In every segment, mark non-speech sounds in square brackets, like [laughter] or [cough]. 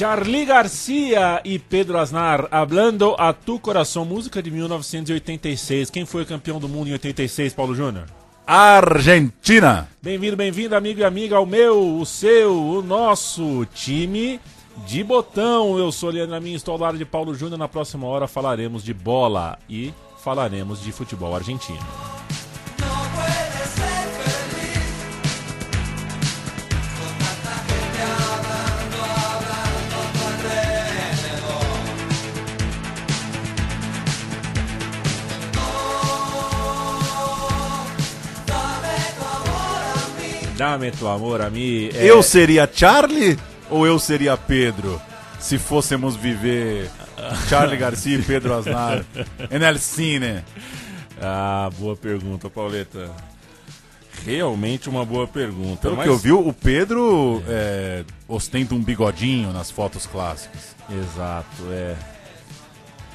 Charlie Garcia e Pedro Aznar, Hablando a Tu Coração, música de 1986. Quem foi campeão do mundo em 86, Paulo Júnior? Argentina. Bem-vindo, bem-vindo, amigo e amiga, ao meu, o seu, o nosso time de botão. Eu sou Leandro Amin, estou ao lado de Paulo Júnior. Na próxima hora falaremos de bola e falaremos de futebol argentino. Dame tu amor a mim. É, Eu seria Charlie ou eu seria Pedro? Se fôssemos viver [laughs] Charlie Garcia e Pedro Aznar en el cine. Ah, boa pergunta, Pauleta. Realmente uma boa pergunta. Pelo mas- que eu vi, o Pedro é, ostenta um bigodinho nas fotos clássicas. Exato, é.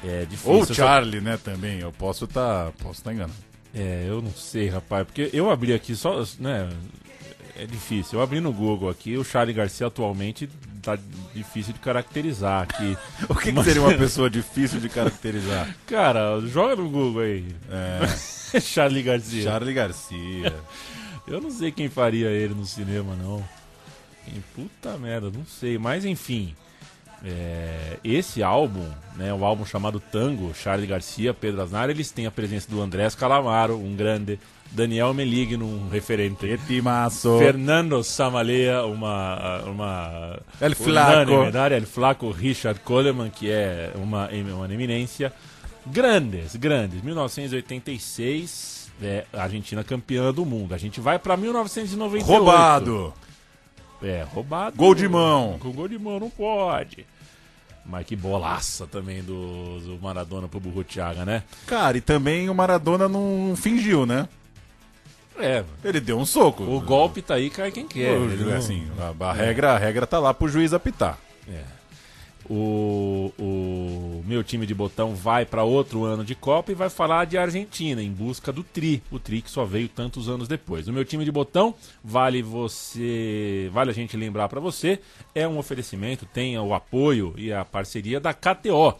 É difícil. Ou o Charlie, né, também. Eu posso estar posso tá enganado. É, eu não sei, rapaz, porque eu abri aqui só, né, é difícil. Eu abri no Google aqui, o Charlie Garcia atualmente tá difícil de caracterizar aqui. [laughs] O que, que Mas- seria uma pessoa difícil de caracterizar? [laughs] Cara, joga no Google aí. É, [laughs] Charlie Garcia. Charlie Garcia. Eu não sei quem faria ele no cinema, não. Quem, puta merda, não sei. Mas enfim, é, esse álbum, né, o álbum chamado Tango, Charlie Garcia, Pedro Aznar, eles têm a presença do Andrés Calamaro, um grande, Daniel Meligno, um referente. Que timaço. Fernando Samalea, uma, uma El Flaco. unanimidade, El Flaco Richard Coleman, que é uma, uma eminência. Grandes, grandes. 1986, é, Argentina campeã do mundo. A gente vai pra 1998. Roubado. É, roubado. Gol de mão. Com gol de mão não pode. Mas que bolaça também do, do Maradona pro Burrutiaga, né? Cara, e também o Maradona não fingiu, né? É, Ele deu um soco. o golpe tá aí, cai quem quer. O- assim, a, a regra, a regra tá lá pro juiz apitar. É. O, o meu time de botão vai para outro ano de Copa e vai falar de Argentina em busca do Tri, o Tri que só veio tantos anos depois. O meu time de botão vale você, vale a gente lembrar para você, é um oferecimento, tem o apoio e a parceria da KTO.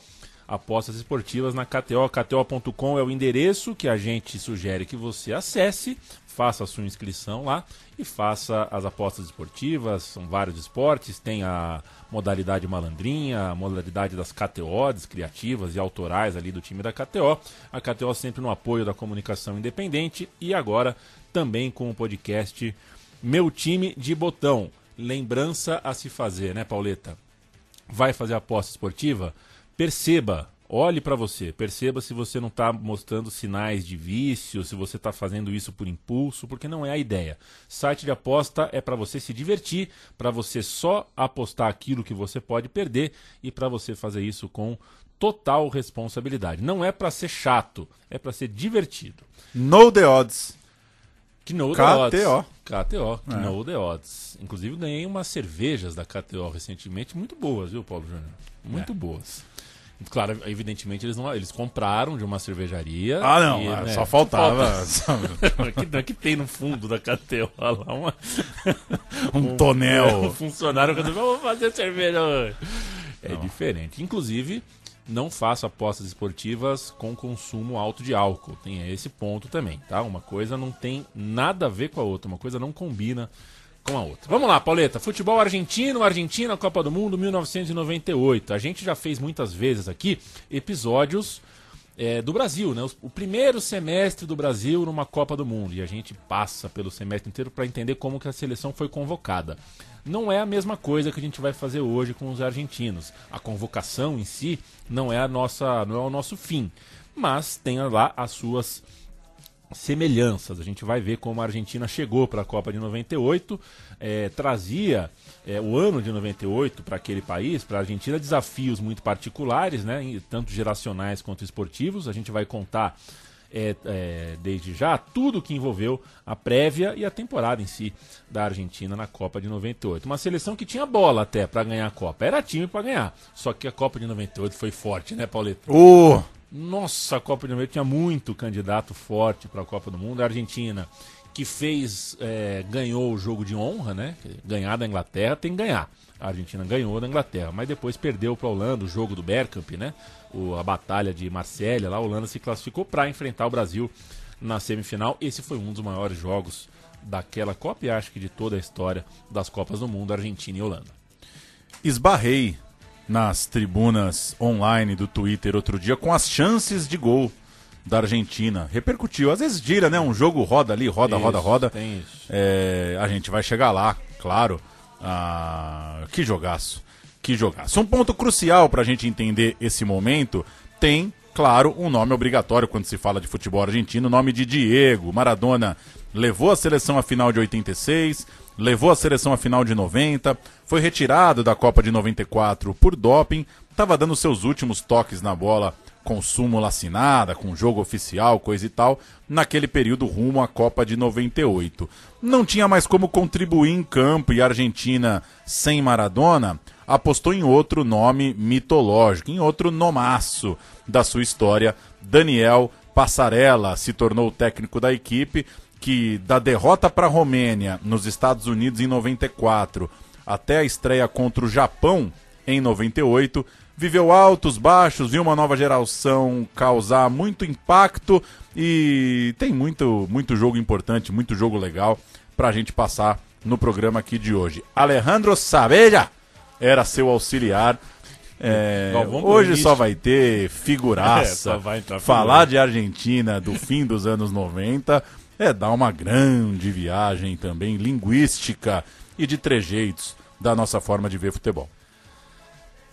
Apostas esportivas na KTO, KTO.com é o endereço que a gente sugere que você acesse, faça a sua inscrição lá e faça as apostas esportivas, são vários esportes, tem a modalidade malandrinha, a modalidade das KTOs criativas e autorais ali do time da KTO. A KTO sempre no apoio da comunicação independente e agora também com o podcast Meu Time de Botão. Lembrança a se fazer, né, Pauleta? Vai fazer aposta esportiva? Perceba, olhe para você, perceba se você não está mostrando sinais de vício, se você está fazendo isso por impulso, porque não é a ideia. Site de aposta é para você se divertir, para você só apostar aquilo que você pode perder e para você fazer isso com total responsabilidade. Não é para ser chato, é para ser divertido. No the odds. Know the KTO. odds. KTO, É. Know the odds. Inclusive ganhei umas cervejas da KTO recentemente, muito boas, viu, Paulo Júnior? Muito É. boas. Claro, evidentemente eles não, eles compraram de uma cervejaria. Ah, não, e, ah, né, só faltava [laughs] [laughs] que, que tem no fundo da KTO lá uma, um [laughs] um tonel. funcionário que vamos fazer cerveja hoje. É diferente. Inclusive, não faça apostas esportivas com consumo alto de álcool. Tem esse ponto também, tá? Uma coisa não tem nada a ver com a outra, uma coisa não combina com a outra. Vamos lá, Pauleta. Futebol argentino, Argentina, Copa do Mundo, 1998. A gente já fez muitas vezes aqui episódios é, do Brasil, né? O, primeiro semestre do Brasil numa Copa do Mundo. E a gente passa pelo semestre inteiro para entender como que a seleção foi convocada. Não é a mesma coisa que a gente vai fazer hoje com os argentinos. A convocação em si não é a nossa, não é o nosso fim, mas tem lá as suas semelhanças. A gente vai ver como a Argentina chegou para a Copa de 98, é, trazia é, o ano de 98 para aquele país, para a Argentina, desafios muito particulares, né, tanto geracionais quanto esportivos. A gente vai contar é, é, desde já tudo que envolveu a prévia e a temporada em si da Argentina na Copa de 98. Uma seleção que tinha bola até para ganhar a Copa. Era time para ganhar. Só que a Copa de 98 foi forte, né, Paulito? Ô, Nossa, a Copa de 98 tinha muito candidato forte para a Copa do Mundo. A Argentina, que fez, é, ganhou o jogo de honra, né? Ganhar da Inglaterra tem que ganhar. A Argentina ganhou da Inglaterra, mas depois perdeu para a Holanda o jogo do Bergkamp, né? O, a batalha de Marsella, lá a Holanda se classificou para enfrentar o Brasil na semifinal. Esse foi um dos maiores jogos daquela Copa e acho que de toda a história das Copas do Mundo, Argentina e Holanda. esbarrei nas tribunas online do Twitter outro dia com as chances de gol da Argentina. Repercutiu. Às vezes gira, né? Um jogo roda ali, roda, roda, Isso, roda. Tem isso. É, a gente vai chegar lá, claro. Ah, que jogaço. Que jogaço. Um ponto crucial para a gente entender esse momento tem, claro, um nome obrigatório quando se fala de futebol argentino, o nome de Diego. Maradona levou a seleção à final de 86, levou a seleção à final de 90, foi retirado da Copa de 94 por doping, estava dando seus últimos toques na bola com súmula assinada, com jogo oficial, coisa e tal, naquele período rumo à Copa de 98. Não tinha mais como contribuir em campo e a Argentina sem Maradona apostou em outro nome mitológico, em outro nomaço da sua história. Daniel Passarella se tornou o técnico da equipe que da derrota para a Romênia nos Estados Unidos em 94 até a estreia contra o Japão em 98, viveu altos, baixos, viu uma nova geração causar muito impacto e tem muito, muito jogo importante, muito jogo legal pra gente passar no programa aqui de hoje. Alejandro Sabella era seu auxiliar. É, hoje só vai ter figuraça. [laughs] É, vai Falar de Argentina do fim dos anos 90 é dar uma grande viagem também linguística e de trejeitos da nossa forma de ver futebol.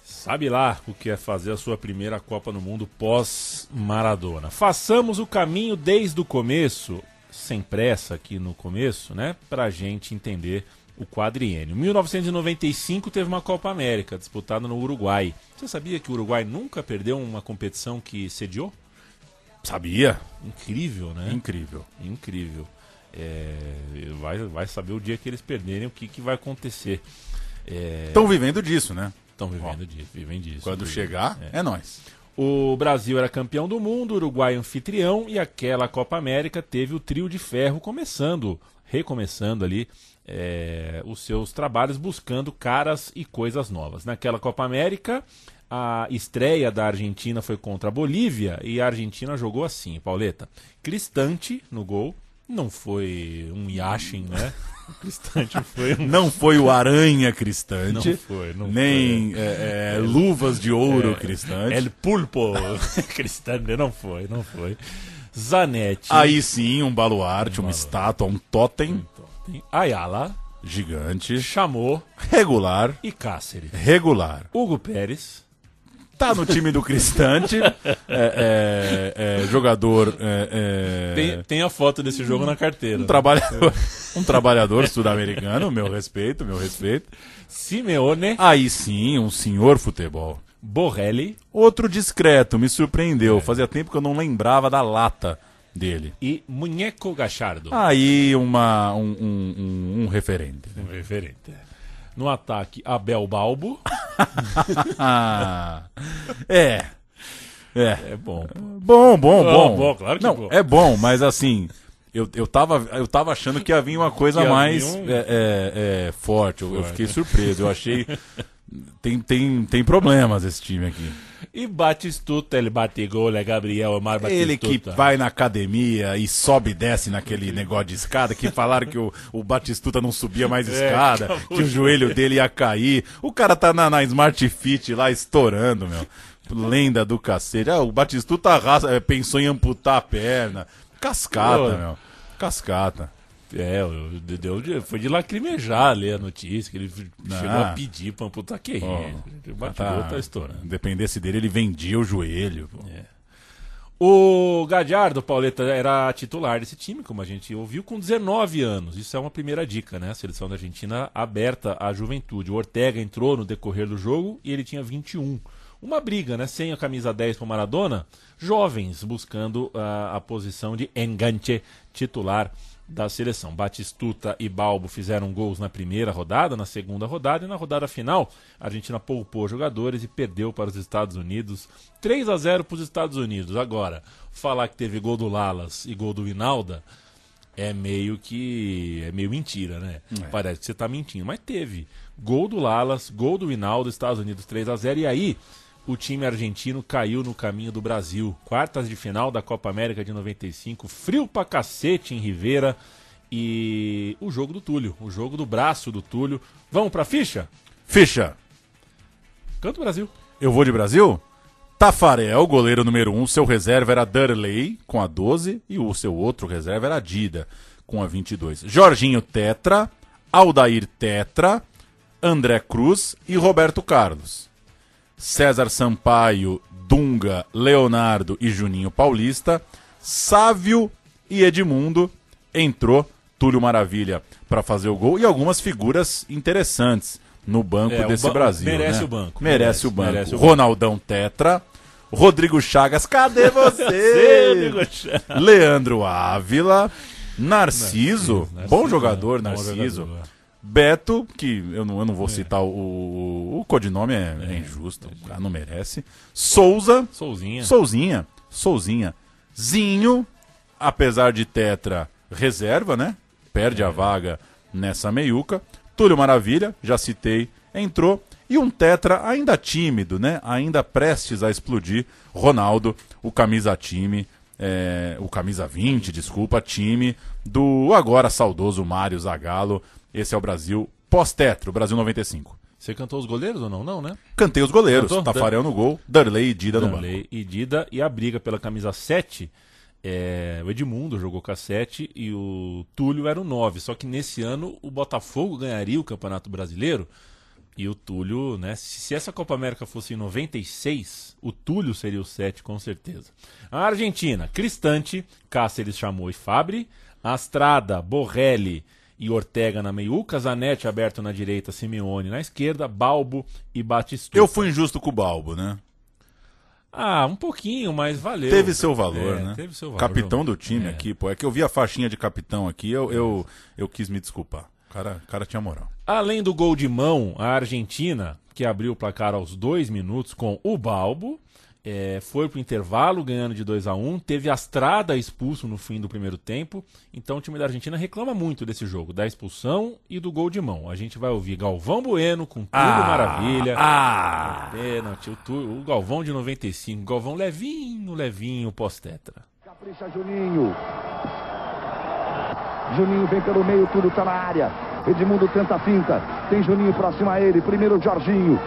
Sabe lá o que é fazer a sua primeira Copa no Mundo pós-Maradona. Façamos o caminho desde o começo, sem pressa aqui no começo, né? Pra gente entender o quadriênio. 1995 teve uma Copa América disputada no Uruguai. Você sabia que o Uruguai nunca perdeu uma competição que sediou? Sabia? Incrível, né? Incrível. Incrível. É, vai, vai saber o dia que eles perderem o que, que vai acontecer. Estão vivendo disso, né? Estão vivendo disso, vivem disso. Quando Vivem. chegar, é, nós. O Brasil era campeão do mundo, o Uruguai anfitrião e aquela Copa América teve o trio de ferro começando, recomeçando ali é, os seus trabalhos, buscando caras e coisas novas. Naquela Copa América, a estreia da Argentina foi contra a Bolívia e a Argentina jogou assim, Pauleta. Cristante no gol, não foi um Yashin, né? [laughs] Cristante foi um Não foi o Aranha Cristante. Não foi, não nem é, é, Luvas de Ouro Cristante. El Pulpo [laughs] Cristante, não foi, não foi. Zanetti. Aí sim, um baluarte, uma estátua, um totem Tem Ayala, gigante, chamou regular, e Cáceres. regular. Hugo Pérez, Tá no time do Cristante, [laughs] é, é, é, jogador, é, é, tem, tem a foto desse jogo na carteira. um trabalhador, [laughs] um trabalhador sul-americano, meu respeito, meu respeito. Simeone, Aí sim, um senhor futebol. Borrelli Outro discreto, me surpreendeu. Fazia tempo que eu não lembrava da lata dele. e Muñeco Gachardo. Aí uma, um, um, um- um referente. Um referente. No ataque, Abel Balbo. [laughs] É. É. É bom. Bom, bom, Bom, bom. bom, claro que não, é bom. é bom, mas assim, eu, eu, tava, eu tava achando que ia vir uma [laughs] coisa mais um- é, é, é, forte. Eu, eu fiquei surpreso. Eu achei. tem, tem, tem problemas esse time aqui. E Batistuta, ele bate gol, é Gabriel Omar Batistuta. Ele que vai na academia e sobe e desce naquele negócio de escada, que falaram que o, o Batistuta não subia mais [laughs] É, escada, acabou que o joelho dele ia cair. O cara tá na, na Smart Fit lá estourando, meu. Lenda do cacete. Ah, o Batistuta raça- eh, pensou em amputar a perna. Cascata, Pô. meu. Cascata. É, deu de- foi de lacrimejar ler a notícia, que ele chegou Ah. a pedir pra amputar. Que Ó, isso? O batidor tá estourando. Dependesse dele, ele vendia o joelho. pô. O Gadiardo, Pauleta, era titular desse time, como a gente ouviu, com 19 anos. Isso é uma primeira dica, né? A seleção da Argentina aberta à juventude. O Ortega entrou no decorrer do jogo e ele tinha 21. Uma briga, né? Sem a camisa 10 para Maradona, jovens buscando ah, a posição de enganche titular da seleção. Batistuta e Balbo fizeram gols na primeira rodada, na segunda rodada e na rodada final, a Argentina poupou jogadores e perdeu para os Estados Unidos 3 a 0 para os Estados Unidos. Agora, falar que teve gol do Lalas e gol do Vinalda é meio que é meio mentira, né? Parece que você tá mentindo, mas teve gol do Lalas, gol do Vinaldo, Estados Unidos 3 a 0 e aí o time argentino caiu no caminho do Brasil. Quartas de final da Copa América de 95, frio pra cacete em Rivera e o jogo do Túlio, o jogo do braço do Túlio. Vamos pra ficha? Ficha, Canto Brasil. eu vou de Brasil? Tafarel, goleiro número 1, um, seu reserva era Durley, com a 12, e o seu outro reserva era Dida, com a 22. Jorginho Tetra, Aldair Tetra, André Cruz e Roberto Carlos. César Sampaio, Dunga, Leonardo e Juninho Paulista, Sávio e Edmundo entrou Túlio Maravilha para fazer o gol e algumas figuras interessantes no banco É, desse ban- Brasil. merece né? o banco, Merece, merece, o banco. merece o banco. Ronaldão Tetra, Rodrigo Chagas, cadê [laughs] você? Leandro Ávila, Narciso, Narciso, bom né? jogador, Bom Narciso. jogador. Beto, que eu não, eu não vou citar o, o, o codinome, é, é injusto, o cara não merece. Souza, Souzinha. Souzinha, Souzinha. Zinho, apesar de tetra, reserva, né? Perde a vaga nessa meiuca. Túlio Maravilha, já citei, entrou. E um tetra ainda tímido, né? Ainda prestes a explodir. Ronaldo, o camisa time, é, o camisa 20, desculpa, time do agora saudoso Mário Zagallo. Esse é o Brasil pós-tetra, o Brasil 95. Você cantou os goleiros ou não? Não, né? Cantei os goleiros, Cantou? Tafarel no gol, Darley e Dida no banco. E Dida. E a briga pela camisa 7, é, o Edmundo jogou com a 7 e o Túlio era o 9. Só que nesse ano o Botafogo ganharia o Campeonato Brasileiro e o Túlio, né? Se, se essa Copa América fosse em 96, o Túlio seria o 7 com certeza. A Argentina, Cristante, Cáceres chamou e Fabri, Astrada, Borrelli e Ortega na meiuca, Zanetti aberto na direita, Simeone na esquerda, Balbo e Batistuta. Eu fui injusto com o Balbo, né? Ah, um pouquinho, mas valeu. Teve seu valor, É, né? Teve seu valor. Capitão do time É. aqui, pô. É que eu vi a faixinha de capitão aqui, eu, eu, eu quis me desculpar. O cara, o cara tinha moral. Além do gol de mão, a Argentina, que abriu o placar aos dois minutos com o Balbo, é, foi pro intervalo ganhando de 2 a 1 teve Astrada expulso no fim do primeiro tempo. Então o time da Argentina reclama muito desse jogo, da expulsão e do gol de mão. A gente vai ouvir Galvão Bueno com tudo maravilha. Ah! Pênalti, o, tu- o Galvão de 95, Galvão levinho, levinho, pós-tetra. Capricha Juninho. Juninho vem pelo meio, tudo tá na área. Edmundo tenta a finta. Tem Juninho próximo a ele. Primeiro Jorginho.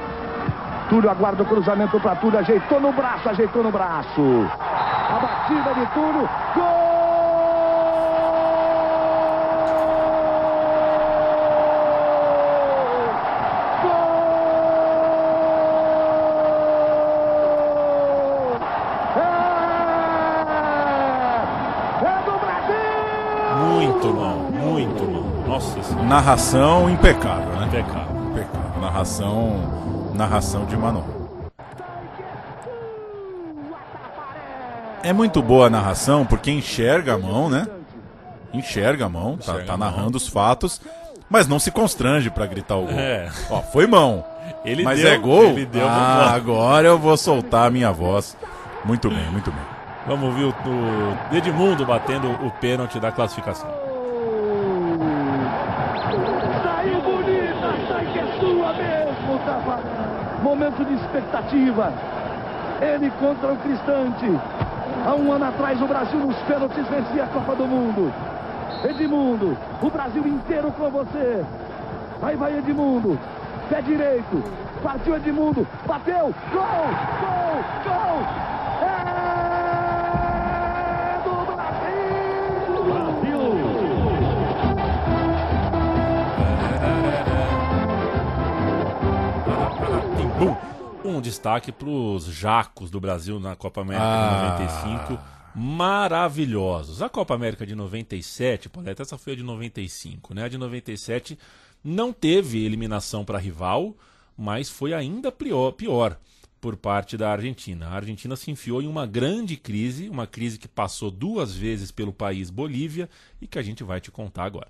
Túlio aguarda o cruzamento para Túlio. Ajeitou no braço, ajeitou no braço. A batida de Túlio. Gol! É! É do Brasil! Muito bom, muito bom. Nossa senhora, Narração impecável, né? impecável. Impecável. Narração, narração de Manuel. É muito boa a narração porque enxerga a mão, né? Enxerga a mão, tá, Enxerga tá a mão. narrando os fatos, mas não se constrange pra gritar o gol. É. Ó, foi mão. Ele mas deu, é gol? Ele deu ah, agora eu vou soltar a minha voz. Muito bem, muito bem. Vamos ouvir o, o Edmundo batendo o pênalti da classificação. De expectativa. Ele contra o Cristante. Há um ano atrás o Brasil nos pênaltis vencia a Copa do Mundo. Edmundo, o Brasil inteiro com você. Aí vai Edmundo, pé direito, partiu Edmundo, bateu, gol, gol, gol! Um destaque para os jacos do Brasil na Copa América Ah. de 95. Maravilhosos. A Copa América de 97, Pauleta, essa foi a de 95, né? A de 97 não teve eliminação para rival, mas foi ainda pior, pior por parte da Argentina. A Argentina se enfiou em uma grande crise, uma crise que passou duas vezes pelo país Bolívia e que a gente vai te contar agora.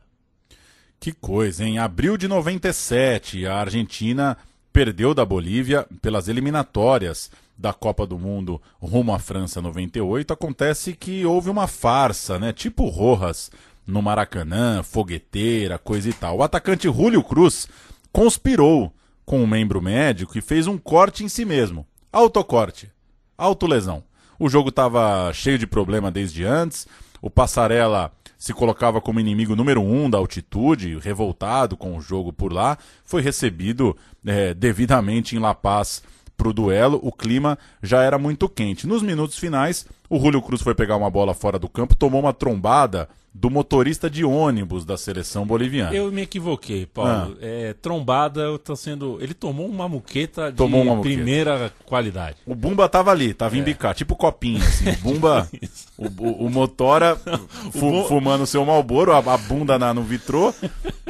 Que coisa, em abril de 97, a Argentina perdeu da Bolívia pelas eliminatórias da Copa do Mundo rumo à França 98. Acontece que houve uma farsa, né? Tipo Rojas no Maracanã, fogueteira, coisa e tal. O atacante Julio Cruz conspirou com um membro médico e fez um corte em si mesmo. Autocorte. Autolesão. O jogo estava cheio de problema desde antes. O Passarela se colocava como inimigo número um da altitude, revoltado com o jogo por lá. Foi recebido eh, devidamente em La Paz para o duelo. O clima já era muito quente. Nos minutos finais, o Julio Cruz foi pegar uma bola fora do campo, tomou uma trombada do motorista de ônibus da seleção boliviana. Eu me equivoquei, Paulo. É, trombada, eu tô sendo. Ele tomou uma muqueta de Tomou uma muqueta. primeira qualidade. O Bumba tava ali, tava embicado, tipo copinho, assim. O Bumba, [laughs] o, o, o Motora [laughs] fu- Bum- fumando seu Malboro, a, a bunda na, no vitrô,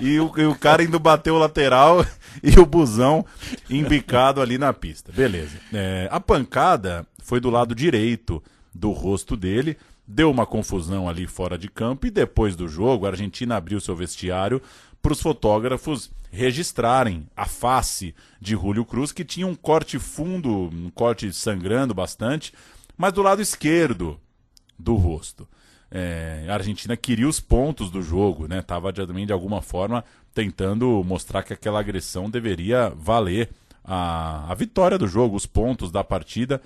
e o, e o cara indo bater o lateral [laughs] e o busão embicado ali na pista. Beleza. É, a pancada foi do lado direito do rosto dele, deu uma confusão ali fora de campo, e depois do jogo, a Argentina abriu seu vestiário para os fotógrafos registrarem a face de Julio Cruz, que tinha um corte fundo, um corte sangrando bastante, mas do lado esquerdo do rosto. É, a Argentina queria os pontos do jogo, né? Tava também de alguma forma tentando mostrar que aquela agressão deveria valer a, a vitória do jogo, os pontos da partida.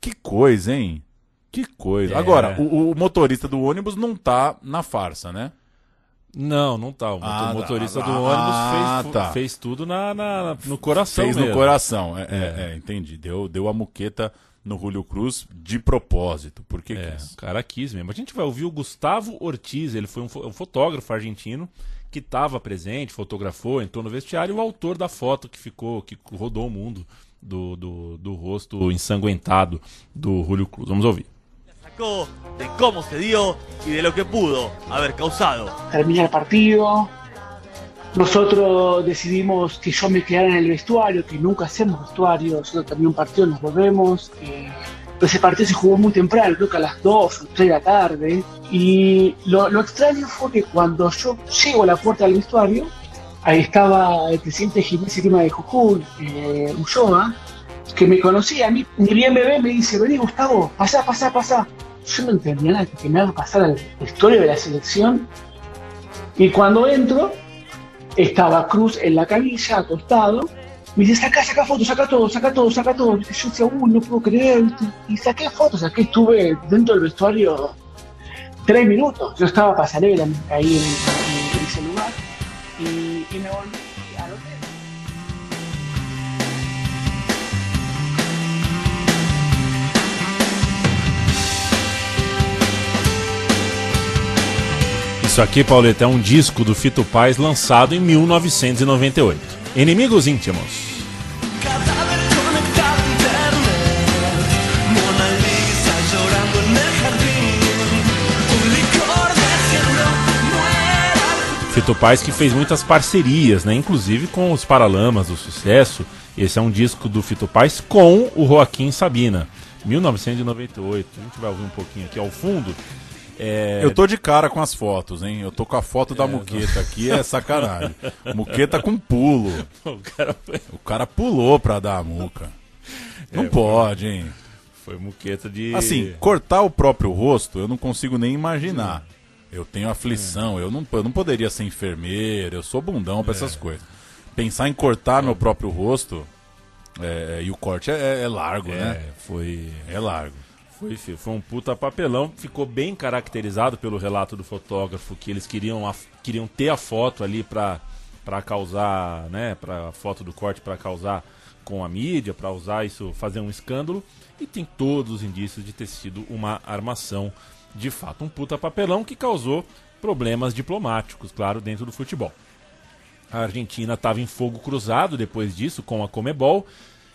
Que coisa, hein? Que coisa. É. Agora, o, o motorista do ônibus não tá na farsa, né? Não, não tá. O Ah, motorista ah, do ônibus ah, fez, tá. fez tudo na, na- no coração Fez mesmo. no coração. É, é, é, entendi. Deu, deu a muqueta no Julio Cruz de propósito. Por que É, quis? o cara quis mesmo. A gente vai ouvir o Gustavo Ortiz, ele foi um, um fotógrafo argentino que estava presente, fotografou, entrou no vestiário, e o autor da foto que ficou, que rodou o mundo do, do, do rosto ensanguentado do Julio Cruz. Vamos ouvir. De cómo se dio y de lo que pudo haber causado. termina el partido. Nosotros decidimos que yo me quedara en el vestuario, que nunca hacemos vestuario, nosotros termina un partido, nos volvemos. eh, ese partido se jugó muy temprano, creo que a las 2 o 3 de la tarde. Y lo, extraño fue que cuando yo llego a la puerta del vestuario, ahí estaba el presidente de Gimnasia de Jujuy, eh, Ulloa, que me conocía a mí, ni bien ve, me dice, vení Gustavo, pasá, pasá, pasá. Yo no entendía nada, que me haga pasar al vestuario de la selección. Y cuando entro, estaba Cruz en la camilla, acostado. Me dice, saca, saca fotos, saca todo, saca todo, saca todo. Yo decía, uy, no puedo creer. Y saqué fotos, saqué, estuve dentro del vestuario tres minutos. Yo estaba pasarela ahí en, en- en ese lugar. Y, y me volví Isso aqui, Pauleta, é um disco do Fito Paz lançado em 1998. Inimigos íntimos. Fito Paz que fez muitas parcerias, né? Inclusive com os Paralamas do Sucesso. Esse é um disco do Fito Paz com o Joaquim Sabina, 1998. A gente vai ouvir um pouquinho aqui ao fundo. É, Eu tô de cara com as fotos, hein? Eu tô com a foto da muqueta aqui, é sacanagem. [laughs] Muqueta com pulo. O cara O cara pulou pra dar a muca. Não pode, hein? foi muqueta de. Assim, cortar o próprio rosto, eu não consigo nem imaginar. Eu tenho aflição, eu não, eu não poderia ser enfermeiro, eu sou bundão pra essas coisas. Pensar em cortar meu próprio rosto, É, e o corte é, é largo, né? foi. É largo. Foi, foi um puta papelão. Ficou bem caracterizado pelo relato do fotógrafo que eles queriam, a- queriam ter a foto ali pra, pra causar, né? Pra a foto do corte pra causar com a mídia, pra usar isso, fazer um escândalo. E tem todos os indícios de ter sido uma armação de fato. Um puta papelão que causou problemas diplomáticos, claro, dentro do futebol. A Argentina estava em fogo cruzado depois disso com a Comebol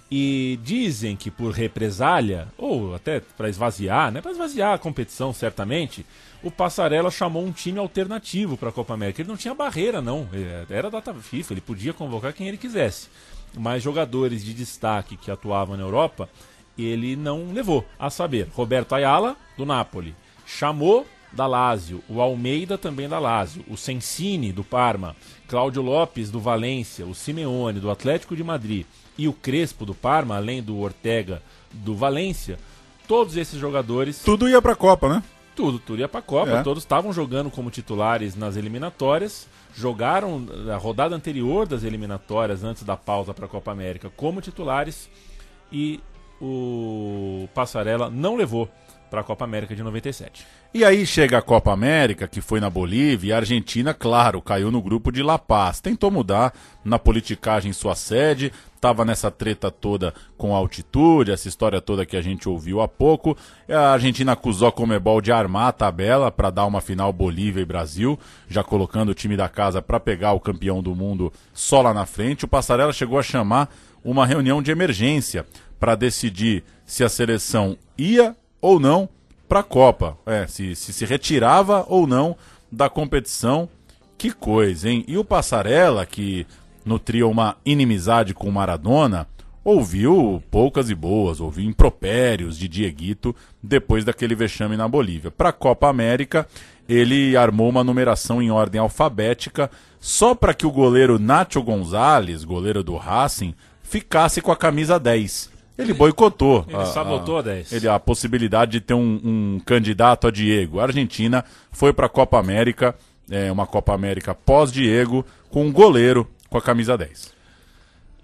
e dizem que por represália ou até para esvaziar, né, para esvaziar a competição certamente, o Passarella chamou um time alternativo para a Copa América. Ele não tinha barreira não, É, era data FIFA, ele podia convocar quem ele quisesse. Mas jogadores de destaque que atuavam na Europa, ele não levou. A saber, Roberto Ayala do Napoli, chamou da Lazio, o Almeida também da Lazio, o Sensini do Parma, Cláudio Lopes do Valência, o Simeone do Atlético de Madrid e o Crespo do Parma, além do Ortega do Valência, todos esses jogadores, Tudo ia pra Copa, né? tudo, tudo ia pra Copa, É. todos estavam jogando como titulares nas eliminatórias, jogaram a rodada anterior das eliminatórias antes da pausa para a Copa América como titulares e o Passarella não levou para a Copa América de 97. E aí chega a Copa América, que foi na Bolívia, e a Argentina, claro, caiu no grupo de La Paz. Tentou mudar na politicagem sua sede, estava nessa treta toda com altitude, essa história toda que a gente ouviu há pouco. A Argentina acusou a Comebol de armar a tabela para dar uma final Bolívia e Brasil, já colocando o time da casa para pegar o campeão do mundo só lá na frente. O Passarella chegou a chamar uma reunião de emergência para decidir se a seleção ia ou não para a Copa. É, se, se se retirava ou não da competição. Que coisa, hein? E o Passarella, que nutria uma inimizade com Maradona, ouviu poucas e boas, ouviu impropérios de Dieguito depois daquele vexame na Bolívia. Para a Copa América, ele armou uma numeração em ordem alfabética só para que o goleiro Nacho Gonzalez, goleiro do Racing, ficasse com a camisa 10. Ele boicotou. Ele sabotou a 10. Ele, a possibilidade de ter um, um candidato a Diego. A Argentina foi para a Copa América, é, uma Copa América pós-Diego, com um goleiro com a camisa 10.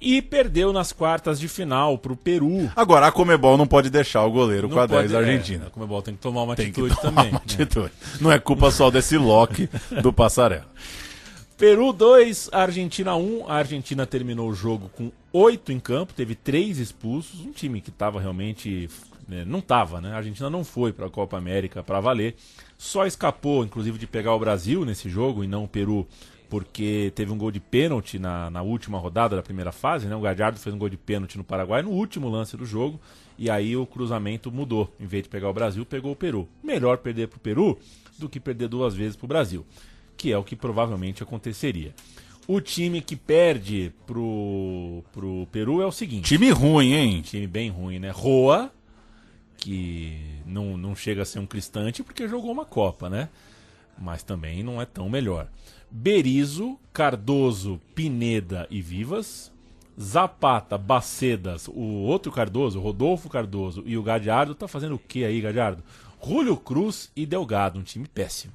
E perdeu nas quartas de final para o Peru. Agora a Comebol não pode deixar o goleiro com a 10 da é, Argentina. a Comebol tem que tomar uma Tem atitude tomar também. uma né? atitude. Não é culpa só desse Loki do Passarela. [laughs] Peru 2, Argentina 1. A Argentina terminou o jogo com 8 em campo, teve 3 expulsos. Um time que estava realmente. né, não estava, né? A Argentina não foi para a Copa América para valer. Só escapou, inclusive, de pegar o Brasil nesse jogo e não o Peru, porque teve um gol de pênalti na, na última rodada da primeira fase. Né? O Gallardo fez um gol de pênalti no Paraguai no último lance do jogo. E aí o cruzamento mudou. Em vez de pegar o Brasil, pegou o Peru. Melhor perder para o Peru do que perder duas vezes para o Brasil que é o que provavelmente aconteceria. O time que perde pro, pro Peru é o seguinte: Time ruim, hein? time bem ruim, né? Roa, que não, não chega a ser um cristante porque jogou uma Copa, né? Mas também não é tão melhor. Berizo, Cardoso, Pineda e Vivas. Zapata, Bacedas, o outro Cardoso, Rodolfo Cardoso e o Gadiardo tá fazendo o que aí, Gadiardo? Julio Cruz e Delgado, um time péssimo.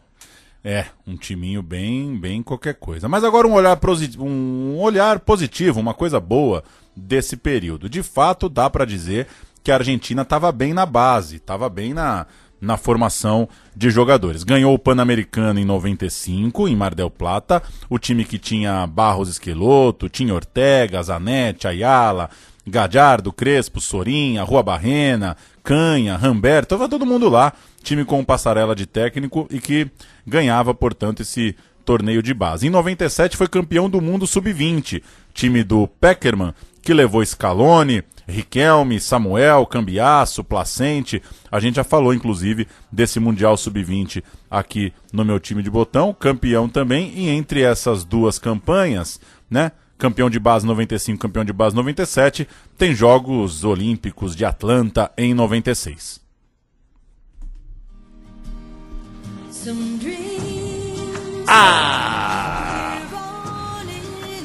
É, um timinho bem, bem qualquer coisa. Mas agora um olhar, um olhar positivo, uma coisa boa desse período. De fato, dá pra dizer que a Argentina estava bem na base, estava bem na, na formação de jogadores. Ganhou o Pan-Americano em 95, em Mar del Plata. O time que tinha Barros Esqueloto, tinha Ortega, Zanetti, Ayala, Gadiardo, Crespo, Sorinha, Rua Barrena, Canha, Ramberto, tava todo mundo lá. Time com passarela de técnico e que ganhava, portanto, esse torneio de base. Em 97 foi campeão do mundo sub-20. Time do Peckerman, que levou Scaloni, Riquelme, Samuel, Cambiasso, Placente. A gente já falou, inclusive, desse Mundial Sub-20 aqui no meu time de botão. Campeão também. E entre essas duas campanhas, né? Campeão de base 95, campeão de base 97, tem Jogos Olímpicos de Atlanta em 96.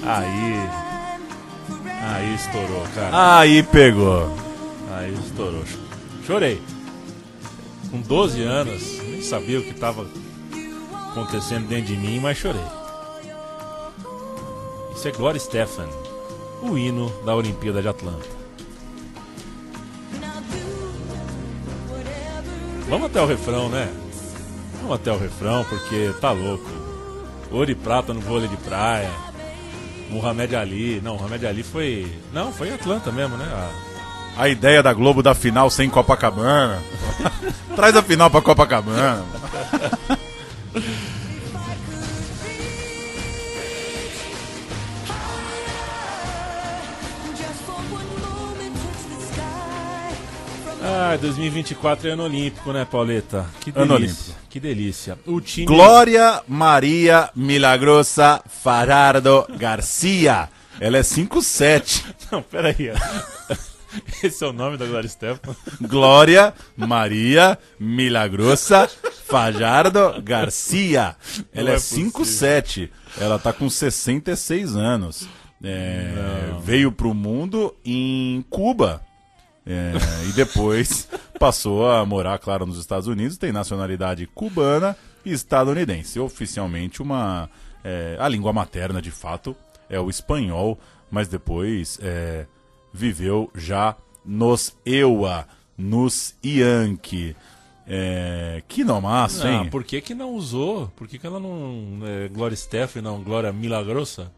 Aí. Aí estourou, cara. Aí pegou. Aí estourou. Chorei. Com 12 anos, nem sabia o que estava acontecendo dentro de mim, mas chorei ouviu-se Gloria Stefan, o hino da Olimpíada de Atlanta. Vamos até o refrão, né? Vamos até o refrão, porque tá louco. Ouro e prata no vôlei de praia. Mohamed Ali. Não, Mohamed Ali foi. Não, foi em Atlanta mesmo, né? A... a ideia da Globo da final sem Copacabana. [laughs] Traz a final pra Copacabana. [laughs] Ah, 2024 é ano olímpico, né, Pauleta? Que delícia. Ano olímpico. Que delícia. O time. Glória Maria Milagrosa Farardo Garcia. Ela é 5'7". [laughs] Não, peraí. [laughs] Esse é o nome da Glória Stefan. Glória Maria Milagrosa Fajardo Garcia. Ela Não é é possível. 5'7". Ela tá com 66 anos. É, veio pro mundo em Cuba. É, e depois [laughs] passou a morar, claro, nos Estados Unidos. Tem nacionalidade cubana e estadunidense. Oficialmente, uma é, a língua materna, de fato, é o espanhol. Mas depois é, viveu já nos EUA, nos Yankee. É, que nomaço, hein? Não, por que, que não usou? Por que, que ela não. É, Glória Stefan e não Glória Milagrosa?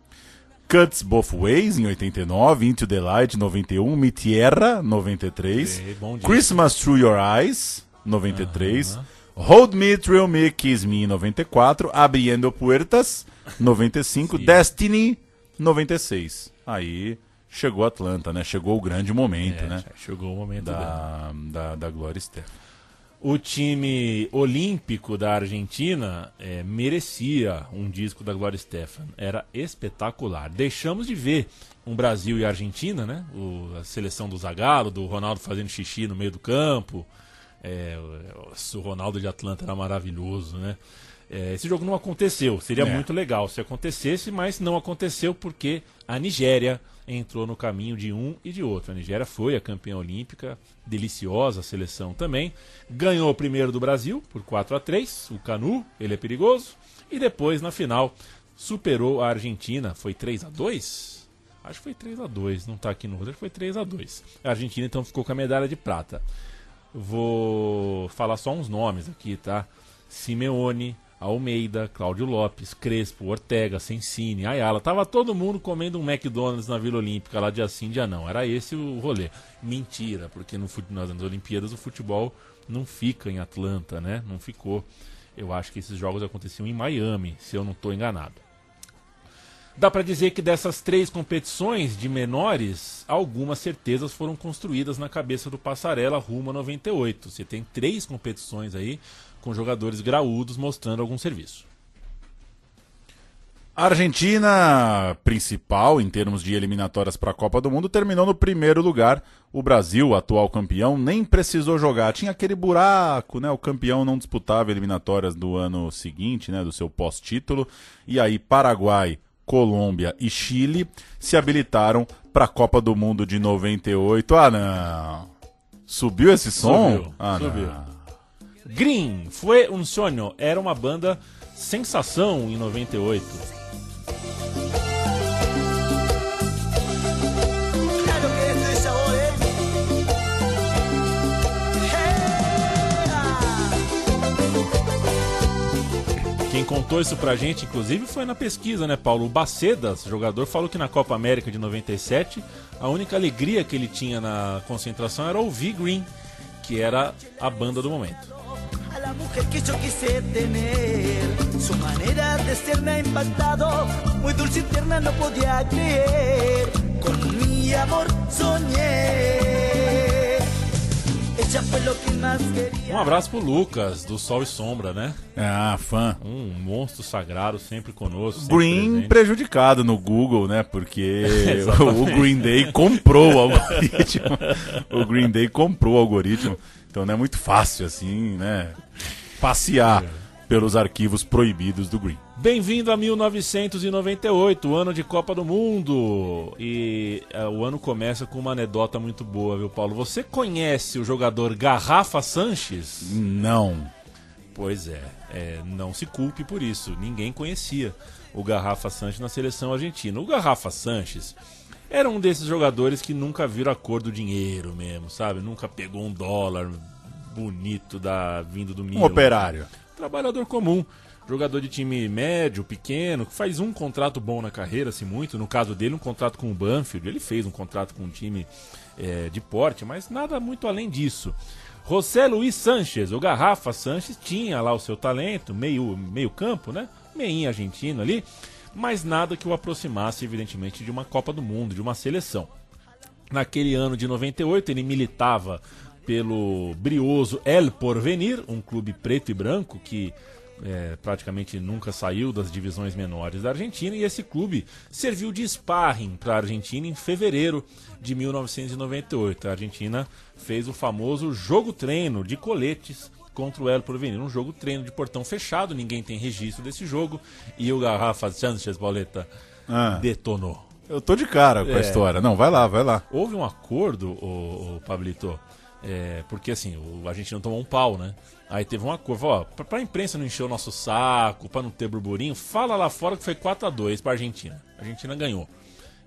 Cuts Both Ways, em 89, Into the Light, 91, Mi Tierra, 93, É, bom disco. Christmas Through Your Eyes, 93, Hold Me, Thrill Me, Kiss Me, em 94, Abriendo Puertas, 95, Destiny, 96. Aí chegou Atlanta, né? Chegou o grande momento, É, né? chegou o momento. Da, da, da Glória Stefan. O time olímpico da Argentina é, merecia um disco da Glória Stefan. Era espetacular. Deixamos de ver um Brasil e Argentina, né? O- a seleção do Zagallo, do Ronaldo fazendo xixi no meio do campo. É, o, o Ronaldo de Atlanta era maravilhoso, né? É, esse jogo não aconteceu. Seria É. muito legal se acontecesse, mas não aconteceu porque a Nigéria entrou no caminho de um e de outro. A Nigéria foi a campeã olímpica, deliciosa seleção também. Ganhou o primeiro do Brasil por 4 a 3 o Canu, ele é perigoso. E depois, na final, superou a Argentina. Foi 3 a 2 Acho que foi 3 a 2 não tá aqui no roteiro, foi 3 a 2 A Argentina então ficou com a medalha de prata. Vou falar só uns nomes aqui, tá? Simeone, Almeida, Cláudio Lopes, Crespo, Ortega, Sensini, Ayala. Tava todo mundo comendo um McDonald's na Vila Olímpica lá dia sim, dia não. Era esse o rolê. Mentira, porque no, nas Olimpíadas o futebol não fica em Atlanta, né? Não ficou. Eu acho que esses jogos aconteciam em Miami, se eu não estou enganado. Dá para dizer que dessas três competições de menores, algumas certezas foram construídas na cabeça do Passarela rumo a 98. Você tem três competições aí com jogadores graúdos mostrando algum serviço. A Argentina, principal em termos de eliminatórias para a Copa do Mundo, terminou no primeiro lugar. O Brasil, atual campeão, nem precisou jogar. Tinha aquele buraco, né? O campeão não disputava eliminatórias do ano seguinte, né? Do seu pós-título. E aí, Paraguai, Colômbia e Chile se habilitaram para a Copa do Mundo de 98. Ah, não! Subiu esse som? Subiu, ah, subiu. não. Green, Foi um Sonho, era uma banda sensação em 98. Claro que esto es sabor, ¿eh? Quem contou isso pra gente, inclusive, foi na pesquisa, né, Paulo? O Bacedas, jogador, falou que na Copa América de 97, a única alegria que ele tinha na concentração era ouvir Green, que era a banda do momento. A la mujer que yo quise tener, su manera de ser me ha impactado, muy dulce y tierna no podía creer, con mi amor soñé, ella fue lo que más quería. Um abraço pro Lucas, do Sol e Sombra, né? Ah, fã. Um monstro sagrado sempre conosco. sempre Green presente. prejudicado no Google, né? Porque [laughs] o Green Day comprou o algoritmo. [laughs] o Green Day comprou o algoritmo. Então não é muito fácil assim, né? Passear pelos arquivos proibidos do Green. Bem-vindo a 1998, o ano de Copa do Mundo. E é, o ano começa com uma anedota muito boa, viu, Paulo? Você conhece o jogador Garrafa Sanches? Não. Pois é, é, não se culpe por isso. Ninguém conhecia o Garrafa Sanches na seleção argentina. O Garrafa Sanches era um desses jogadores que nunca viram a cor do dinheiro mesmo, sabe? Nunca pegou um dólar bonito da vindo do Um Milan. operário. Trabalhador comum, jogador de time médio, pequeno, que faz um contrato bom na carreira, se muito. No caso dele, um contrato com o Banfield. Ele fez um contrato com um time é, de porte, mas nada muito além disso. José Luiz Sanches, o Garrafa Sanches, tinha lá o seu talento, meio, meio campo, né? Meinho argentino ali, mas nada que o aproximasse, evidentemente, de uma Copa do Mundo, de uma seleção. Naquele ano de 98, ele militava pelo brioso El Porvenir, um clube preto e branco que é, praticamente nunca saiu das divisões menores da Argentina, e esse clube serviu de sparring para a Argentina em fevereiro de 1998. A Argentina fez o famoso jogo-treino de coletes contra o El Porvenir, um jogo-treino de portão fechado, ninguém tem registro desse jogo, e o Garrafa Sanchez Pauleta Ah. detonou. Eu tô de cara com a É. história. Não, vai lá, vai lá. Houve um acordo, o, Pablito, é, porque assim, o argentino tomou um pau, né? Aí teve um acordo, ó, pra, pra imprensa não encher o nosso saco, pra não ter burburinho, fala lá fora que foi 4 a 2 pra Argentina. A Argentina ganhou.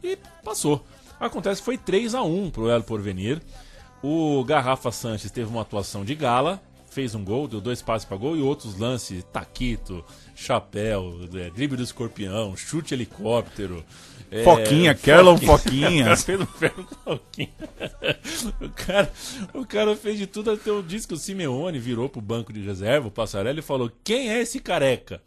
E passou. Acontece que foi 3 a 1 pro El Porvenir. O Garrafa Sanches teve uma atuação de gala, fez um gol, deu dois passes para gol e outros lances, taquito, chapéu, é, drible do escorpião, chute helicóptero. é, Foquinha, Kerlon Foquinha. [laughs] O cara fez um Foquinha. [laughs] o, cara, o cara fez de tudo até o disco o Simeone virou pro banco de reserva, o Passarelli, e falou: Quem é esse careca?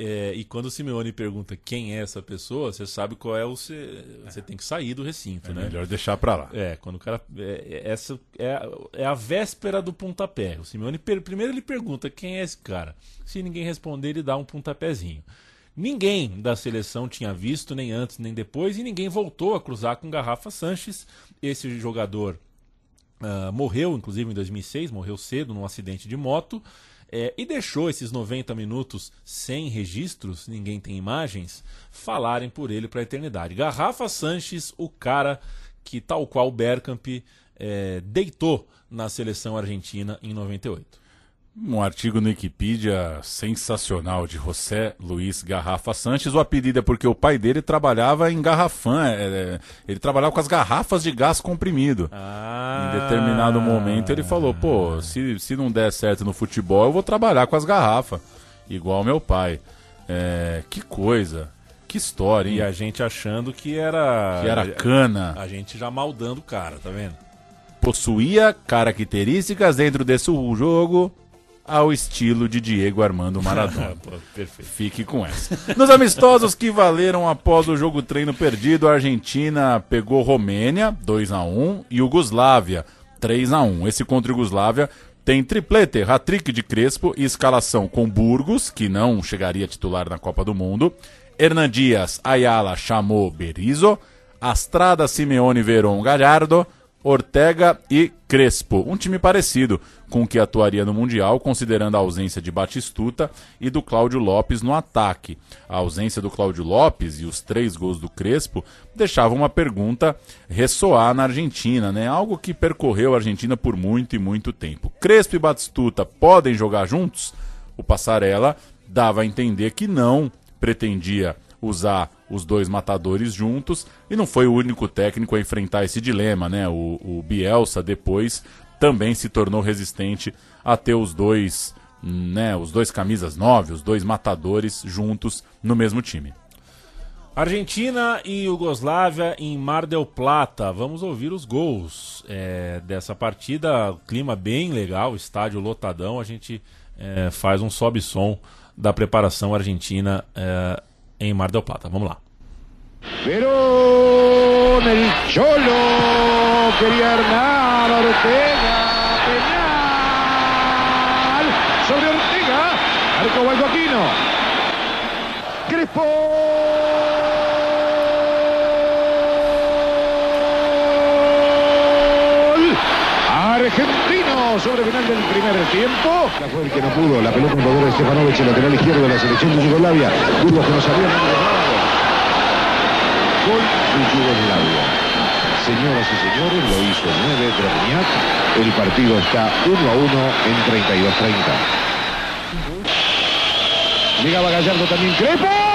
É, e quando o Simeone pergunta quem é essa pessoa, você sabe qual é o. Você, você tem que sair do recinto, É né? melhor deixar pra lá. É, quando o cara. é- é- essa é, a- é a véspera do pontapé. O Simeone, per- primeiro ele pergunta quem é esse cara. Se ninguém responder, ele dá um pontapézinho. Ninguém da seleção tinha visto, nem antes nem depois, e ninguém voltou a cruzar com Garrafa Sanches. Esse jogador ah, morreu, inclusive em 2006, morreu cedo num acidente de moto. É, e deixou esses 90 minutos sem registros, ninguém tem imagens, falarem por ele para a eternidade. Garrafa Sanches, o cara que, tal qual Bergkamp, é, deitou na seleção argentina em 98. Um artigo no Wikipedia sensacional de José Luiz Garrafa Sanches. O apelido é porque o pai dele trabalhava em garrafã. é, é, ele trabalhava com as garrafas de gás comprimido. Ah, Em determinado momento ele falou: pô, se, se não der certo no futebol, eu vou trabalhar com as garrafas. Igual meu pai. É, que coisa. Que história, hein? E a gente achando que era. Que era cana. A gente já maldando o cara, tá vendo? Possuía características dentro desse jogo ao estilo de Diego Armando Maradona. [laughs] Pô, perfeito. Fique com essa. Nos amistosos que valeram após o jogo treino perdido, a Argentina pegou Romênia, 2 a 1 e Yugoslávia, 3 a 1 Esse contra Yugoslávia tem triplete, hat-trick de Crespo e escalação com Burgos, que não chegaria titular na Copa do Mundo, Hernan Dias, Ayala, chamou Berizzo, Astrada, Simeone, Veron, Gallardo, Ortega e Crespo. Um time parecido com o que atuaria no Mundial, considerando a ausência de Batistuta e do Cláudio Lopes no ataque. A ausência do Cláudio Lopes e os três gols do Crespo deixavam uma pergunta ressoar na Argentina, né? Algo que percorreu a Argentina por muito e muito tempo. Crespo e Batistuta podem jogar juntos? O Passarella dava a entender que não pretendia usar os dois matadores juntos e não foi o único técnico a enfrentar esse dilema, né? O, o Bielsa depois também se tornou resistente a ter os dois, né? Os dois camisas nove, os dois matadores juntos no mesmo time. Argentina e Iugoslávia em Mar del Plata. Vamos ouvir os gols é, dessa partida. Clima bem legal, estádio lotadão. A gente é, faz um sobe-som da preparação argentina é, em Mar del Plata. Vamos lá. Verón, el Cholo, quería Hernán, Ortega, Peñal, sobre Ortega, arco Guaycoquino, Crespo. Gol. Sobre final del primer tiempo. La fue el que no pudo, la pelota en poder de Stefanovic, el lateral izquierdo de la selección de Yugoslavia. Burgos que no sabía gol de Yugoslavia. Señoras y señores, lo hizo 9 Dragniak. El partido está 1 a 1 en 32-30. Llegaba Gallardo también. ¡Crepo!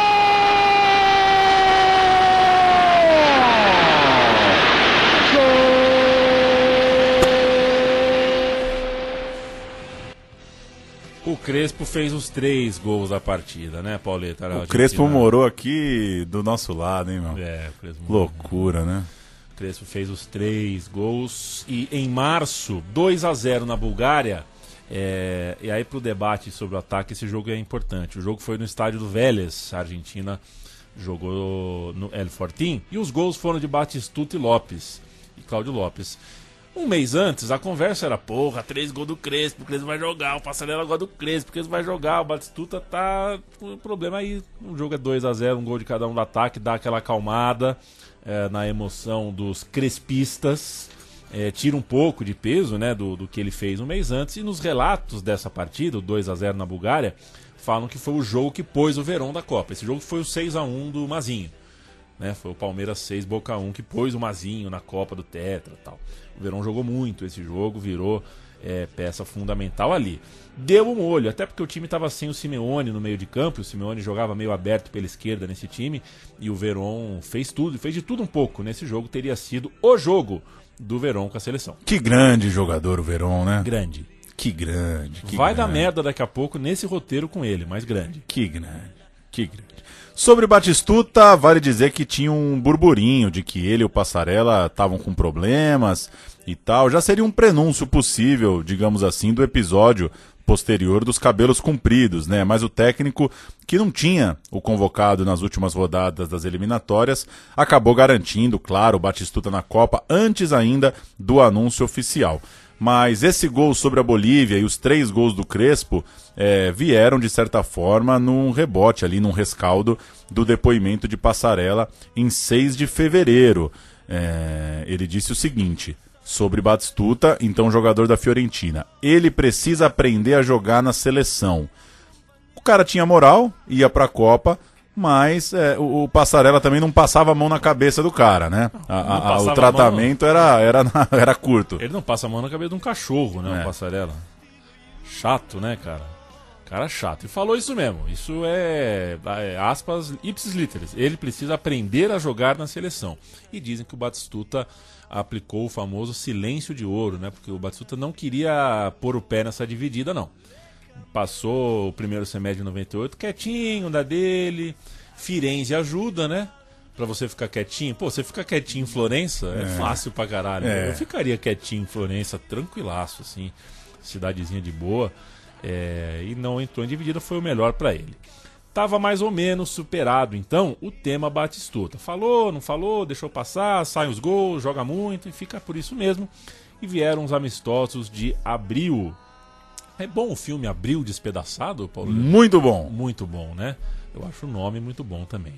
Crespo fez os três gols da partida, né, Pauleta? O Crespo morou aqui do nosso lado, hein, meu? É, o Crespo Loucura, né? O Crespo fez os três gols. E em março, 2 a 0 na Bulgária. É, e aí, pro debate sobre o ataque, esse jogo é importante. O jogo foi no estádio do Vélez, a Argentina jogou no El Fortín. E os gols foram de Batistuta e Lopes. E Cláudio Lopes. Um mês antes, a conversa era, porra, três gols do Crespo, o Crespo vai jogar, o Passarela agora do Crespo, o Crespo vai jogar, o Batistuta tá... O problema aí, o jogo é 2 a 0 um gol de cada um do ataque, dá aquela acalmada é, na emoção dos crespistas, é, tira um pouco de peso, né, do, do que ele fez um mês antes, e nos relatos dessa partida, o 2 a 0 na Bulgária, falam que foi o jogo que pôs o Verão da Copa. Esse jogo foi o 6 a 1 do Mazinho. Né? Foi o Palmeiras 6, Boca 1 que pôs o Mazinho na Copa do Tetra tal. O Verão jogou muito esse jogo, virou é, peça fundamental ali. Deu um olho, até porque o time estava sem o Simeone no meio de campo, o Simeone jogava meio aberto pela esquerda nesse time, e o Verón fez tudo, fez de tudo um pouco nesse jogo, teria sido o jogo do Verón com a seleção. Que grande jogador o Verón, né? Grande. Que grande. Que Vai grande. dar merda daqui a pouco nesse roteiro com ele, mas grande. Que grande. Que grande. Sobre Batistuta, vale dizer que tinha um burburinho de que ele e o Passarela estavam com problemas e tal. Já seria um prenúncio possível, digamos assim, do episódio posterior dos cabelos compridos, né? Mas o técnico, que não tinha o convocado nas últimas rodadas das eliminatórias, acabou garantindo, claro, o Batistuta na Copa antes ainda do anúncio oficial. Mas esse gol sobre a Bolívia e os três gols do Crespo é, vieram, de certa forma, num rebote ali, num rescaldo do depoimento de Passarela em 6 de fevereiro. É, ele disse o seguinte sobre Batistuta, então jogador da Fiorentina. Ele precisa aprender a jogar na seleção. O cara tinha moral, ia pra Copa, mas é, o, o, Passarela também não passava a mão na cabeça do cara, né? A, a, o tratamento era, era, [laughs] era curto. Ele não passa a mão na cabeça de um cachorro, né? É. O Passarela. Chato, né, cara? Cara chato. E falou isso mesmo. Isso é, é aspas ipsis literis. Ele precisa aprender a jogar na seleção. E dizem que o Batistuta aplicou o famoso silêncio de ouro, né? Porque o Batistuta não queria pôr o pé nessa dividida, não. Passou o primeiro semestre de 98 quietinho da dele. Firenze ajuda, né? Pra você ficar quietinho. Pô, você ficar quietinho em Florença é, é fácil pra caralho. É. Eu ficaria quietinho em Florença, tranquilaço, assim. Cidadezinha de boa. É, e não entrou em dividida, foi o melhor para ele. Tava mais ou menos superado, então, o tema Batistuta. Falou, não falou, deixou passar, saem os gols, joga muito e fica por isso mesmo. E vieram os amistosos de abril. É bom o filme Abril Despedaçado, Paulo? Muito bom. Muito bom, né? Eu acho o nome muito bom também.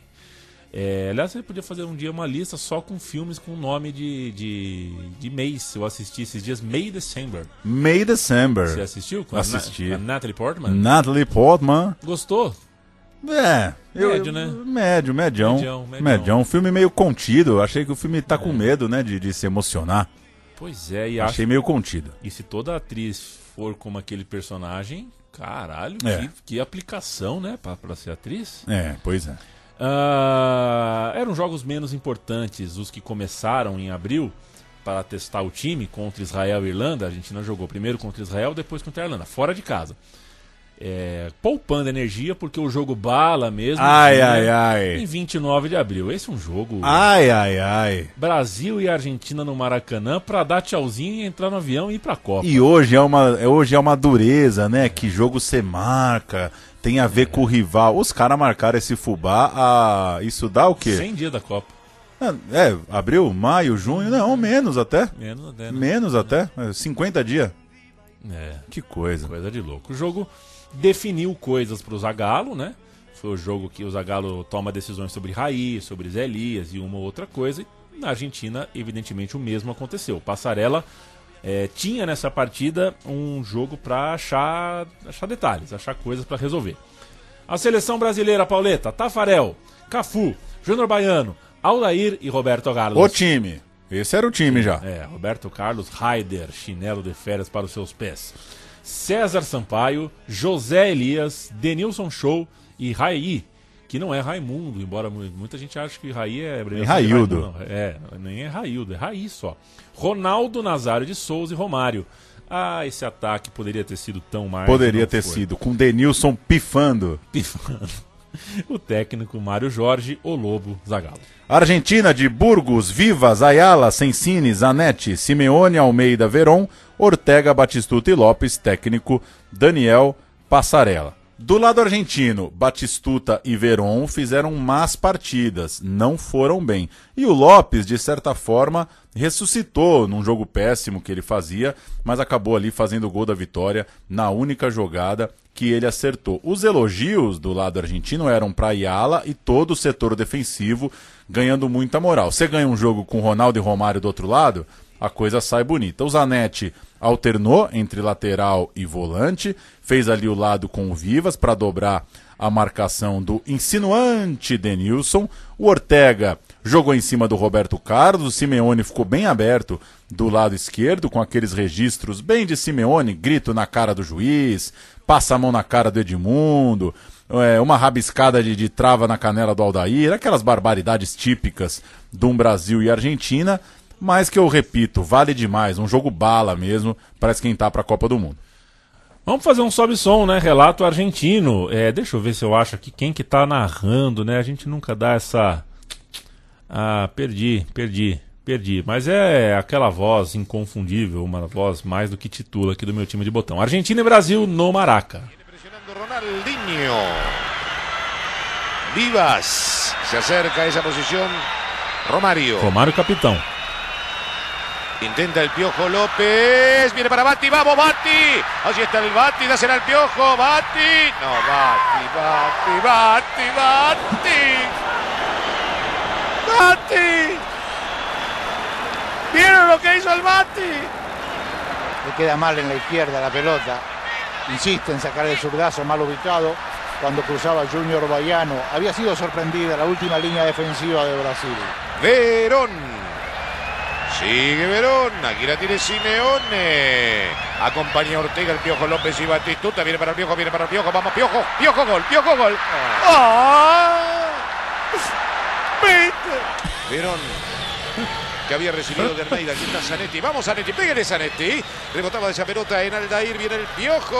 É, aliás, você podia fazer um dia uma lista só com filmes com nome de, de, de mês. Eu assisti esses dias May December. May December. Você assistiu? Com Assisti. A, Na a Natalie Portman? Natalie Portman. Gostou? É. Eu, Médio, né? Médio, medião. Medião, medião. medião. Um filme meio contido. Achei que o filme tá com medo, né, de, de se emocionar. Pois é, e Achei acho... meio contido. E se toda atriz for como aquele personagem, caralho, É. que, que aplicação, né, pra, pra ser atriz. É, pois é. Ah, eram jogos menos importantes os que começaram em abril para testar o time contra Israel e Irlanda. A Argentina jogou primeiro contra Israel, depois contra a Irlanda, fora de casa. É, poupando energia, porque o jogo bala mesmo. Ai, vinha ai, ai. Em 29 de abril. Esse é um jogo. Ai, ai, ai. Brasil e Argentina no Maracanã para dar tchauzinho e entrar no avião e ir pra Copa. E hoje é uma, hoje é uma dureza, né? Que jogo você marca, tem a ver com o rival. Os caras marcaram esse fubá, a... isso dá o quê? 100 dias da Copa. É, abril, maio, junho, não, menos até. Menos até, né? Menos até, é, 50 dias. É. Que coisa. Coisa de louco. O jogo definiu coisas pro Zagallo, né? Foi o jogo que o Zagallo toma decisões sobre Raí, sobre Zé Elias e uma outra coisa. E na Argentina, evidentemente, o mesmo aconteceu. Passarela é, tinha nessa partida um jogo para achar, achar detalhes, achar coisas para resolver. A seleção brasileira, Pauleta, Tafarel, Cafu, Júnior Baiano, Aldair e Roberto Carlos. O time. Esse era o time já. É, Roberto Carlos, Raider, chinelo de férias para os seus pés. César Sampaio, José Elias, Denilson Show e Raí, que não é Raimundo, embora mu- muita gente ache que Raí é de Raildo. Raimundo. É, nem é Raildo, é Raí só. Ronaldo Nazário de Souza e Romário. Ah, esse ataque poderia ter sido tão mais. Poderia ter foi. sido, com Denilson pifando. Pifando. [laughs] O técnico Mário Jorge, o Lobo Zagallo. Argentina de Burgos, Vivas, Ayala, Sensini, Zanetti, Simeone, Almeida, Veron, Ortega, Batistuta e Lopes, técnico Daniel Passarella. Do lado argentino, Batistuta e Veron fizeram más partidas, não foram bem. E o Lopes, de certa forma, ressuscitou num jogo péssimo que ele fazia, mas acabou ali fazendo o gol da vitória na única jogada que ele acertou. Os elogios do lado argentino eram para Ayala e todo o setor defensivo ganhando muita moral. Você ganha um jogo com Ronaldo e Romário do outro lado, a coisa sai bonita. O Zanetti alternou entre lateral e volante, fez ali o lado com o Vivas para dobrar a marcação do insinuante Denilson. O Ortega jogou em cima do Roberto Carlos, o Simeone ficou bem aberto do lado esquerdo, com aqueles registros bem de Simeone, grito na cara do juiz, passa a mão na cara do Edmundo, é, uma rabiscada de, de trava na canela do Aldair, aquelas barbaridades típicas de um Brasil e Argentina, mas que eu repito, vale demais, um jogo bala mesmo para esquentar para a Copa do Mundo. Vamos fazer um sobe-som, né? Relato argentino. É, deixa eu ver se eu acho aqui quem que tá narrando, né? A gente nunca dá essa. Ah, perdi, perdi, perdi. Mas é aquela voz inconfundível, uma voz mais do que titula aqui do meu time de botão. Argentina e Brasil no Maraca. Ronaldinho. Vivas. Se acerca a esa posición. Romario. Romário capitão. Intenta el Piojo López. Viene para Bati. Vamos, Bati. Allí está el Bati. Dásela al Piojo. Bati. No, Bati, Bati, Bati, Bati. Bati. ¿Vieron lo que hizo el Bati? Le queda mal en la izquierda la pelota. Insiste en sacar el zurdazo mal ubicado cuando cruzaba Junior Baiano. Había sido sorprendida la última línea defensiva de Brasil. Verón. Sigue Verón. Aquí la tiene Simeone. Acompaña a Ortega, el Piojo López y Batistuta. Viene para el Piojo, viene para el Piojo. Vamos, Piojo. Piojo gol, Piojo gol. ¡Ah! ¡Vete! Verón. Que había recibido de Almeida. Aquí está Zanetti. Vamos, Zanetti. Pégale, Zanetti. Rebotaba esa pelota en Aldair. Viene el Piojo.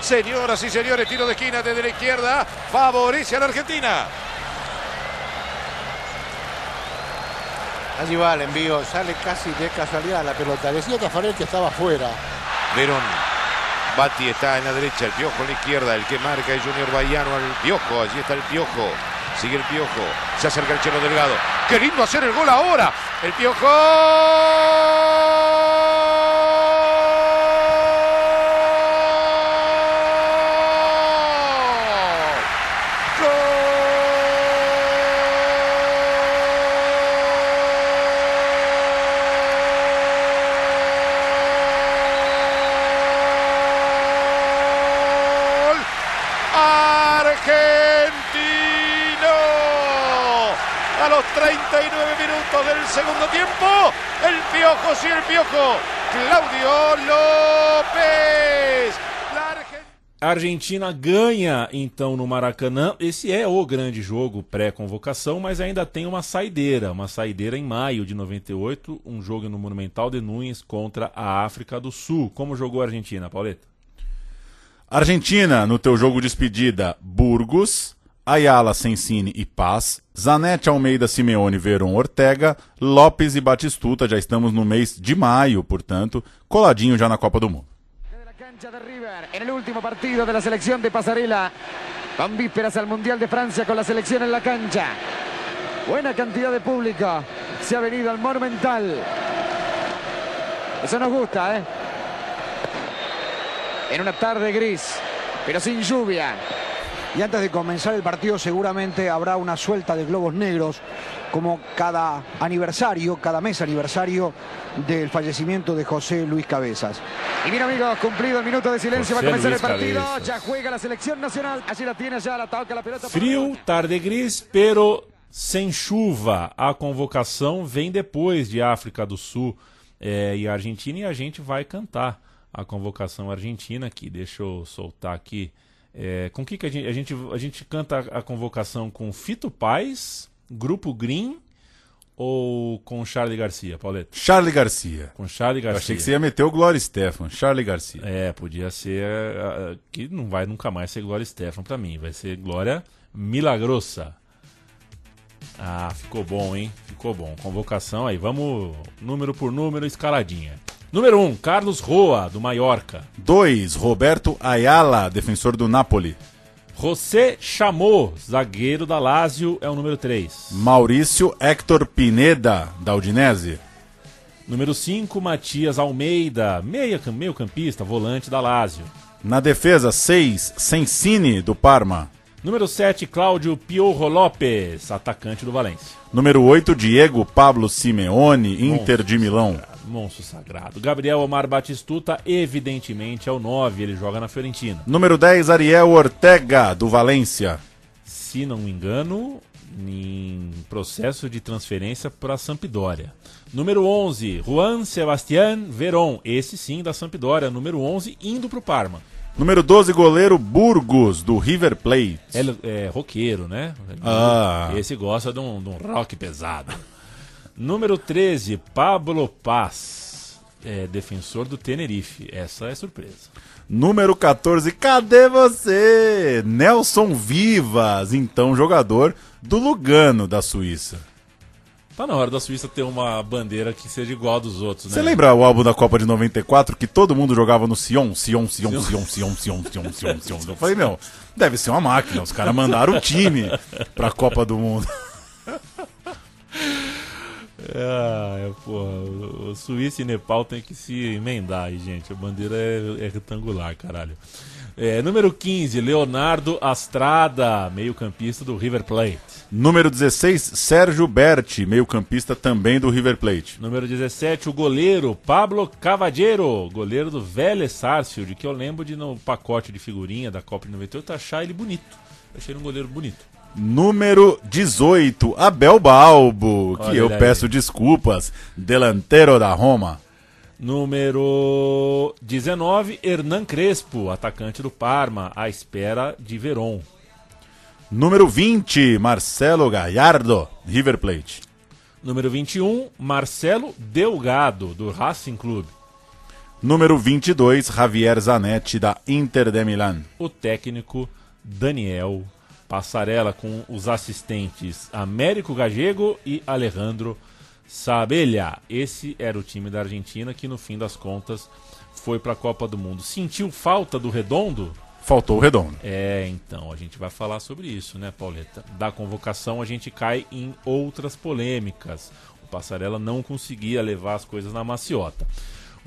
Señoras y señores, tiro de esquina desde la izquierda. Favorece a la Argentina. Allí va el envío, sale casi de casualidad la pelota. Decía Tafarel que estaba fuera. Verón. Bati está en la derecha, el Piojo en la izquierda, el que marca es Junior Baiano al Piojo, allí está el Piojo, sigue el Piojo, se acerca el Chelo Delgado. ¡Qué lindo hacer el gol ahora! El Piojo. Argentina ganha então no Maracanã. Esse é o grande jogo pré-convocação, mas ainda tem uma saideira, uma saideira em maio de 98, um jogo no Monumental de Nunes contra a África do Sul. Como jogou a Argentina, Pauleta? Argentina, no teu jogo de despedida, Burgos, Ayala, Sensini e Paz, Zanetti, Almeida, Simeone, Veron, Ortega, Lopes e Batistuta. Já estamos no mês de maio, portanto, coladinho já na Copa do Mundo. Cancha de River en el último partido de la selección de Pasarela. Van vísperas al Mundial de Francia con la selección en la cancha. Buena cantidad de público. Se ha venido al Monumental. Eso nos gusta, ¿eh? En una tarde gris, pero sin lluvia. Y antes de comenzar el partido seguramente habrá una suelta de globos negros como cada aniversario, cada mes aniversario del fallecimiento de José Luis Cabezas. Y bien amigos, cumplido el minuto de silencio, José va a comenzar Luis el partido. Cabezas. Ya juega la selección nacional. Allí la tiene, ya la toca la pelota. Frio, tarde gris, pero sem chuva. A convocação vem depois de África do Sul é, e Argentina e a gente vai cantar a convocação argentina aqui. Deixa eu soltar aqui. É, com que, que a gente, a gente a gente canta a convocação com Fito Paz, Grupo Green, ou com Charlie Garcia, Pauleta? Charlie Garcia. Com Charlie Eu Garcia. achei que você ia meter o Glória Stefan. Charlie Garcia. É, podia ser. que não vai nunca mais ser Glória Stefan pra mim. Vai ser Glória Milagrosa. Ah, ficou bom, hein? Ficou bom. Convocação aí. Vamos número por número, escaladinha. Número 1, um, Carlos Roa, do Mallorca. 2. Roberto Ayala, defensor do Napoli. José Chamou, zagueiro da Lazio, é o número 3. Maurício Hector Pineda, da Udinese. Número 5, Matias Almeida, meia, meio campista, volante da Lazio. Na defesa, 6. Sensini, do Parma. Número 7, Cláudio Piorro Lopes, atacante do Valência. Número 8, Diego Pablo Simeone, Inter de Milão. Monstro sagrado. Gabriel Omar Batistuta, evidentemente, é o 9, ele joga na Fiorentina. Número 10, Ariel Ortega, do Valência. Se não me engano, em processo de transferência para a Sampdoria. Número 11, Juan Sebastián Veron, esse sim da Sampdoria, número 11, indo para o Parma. Número 12, goleiro Burgos, do River Plate. É, é roqueiro, né? Ah. Esse gosta de um, de um rock pesado. Número 13, Pablo Paz, é, defensor do Tenerife. Essa é surpresa. Número 14, cadê você? Nelson Vivas, então jogador do Lugano, da Suíça. Tá na hora da Suíça ter uma bandeira que seja igual a dos outros, né? Você lembra o álbum da Copa de 94 que todo mundo jogava no Sion? Sion, Sion, Sion, Sion, Sion, Sion, Sion, Sion, Sion. Eu falei, meu, deve ser uma máquina. Os caras mandaram o time pra Copa do Mundo. [laughs] Ah, é, porra, o, Suíça e Nepal tem que se emendar aí, gente. A bandeira é, é retangular, caralho. É, número 15, Leonardo Astrada, meio-campista do River Plate. Número 16, Sérgio Berti, meio-campista também do River Plate. Número 17, o goleiro Pablo Cavadiero, goleiro do Vélez Sarsfield, que eu lembro de no pacote de figurinha da Copa de 98 achar ele bonito. Achei ele um goleiro bonito. Número 18, Abel Balbo, que Olha eu ele aí. peço desculpas, delantero da Roma. Número 19, Hernan Crespo, atacante do Parma, à espera de Veron. Número 20, Marcelo Gallardo, River Plate. Número 21, Marcelo Delgado, do Racing Clube. Número 22, Javier Zanetti, da Inter de Milán. O técnico Daniel Passarela, com os assistentes Américo Gagego e Alejandro Sabelha. Esse era o time da Argentina que, no fim das contas, foi para a Copa do Mundo. Sentiu falta do Redondo? Faltou o redondo. É, então, a gente vai falar sobre isso, né, Pauleta? Da convocação a gente cai em outras polêmicas. O Passarela não conseguia levar as coisas na maciota.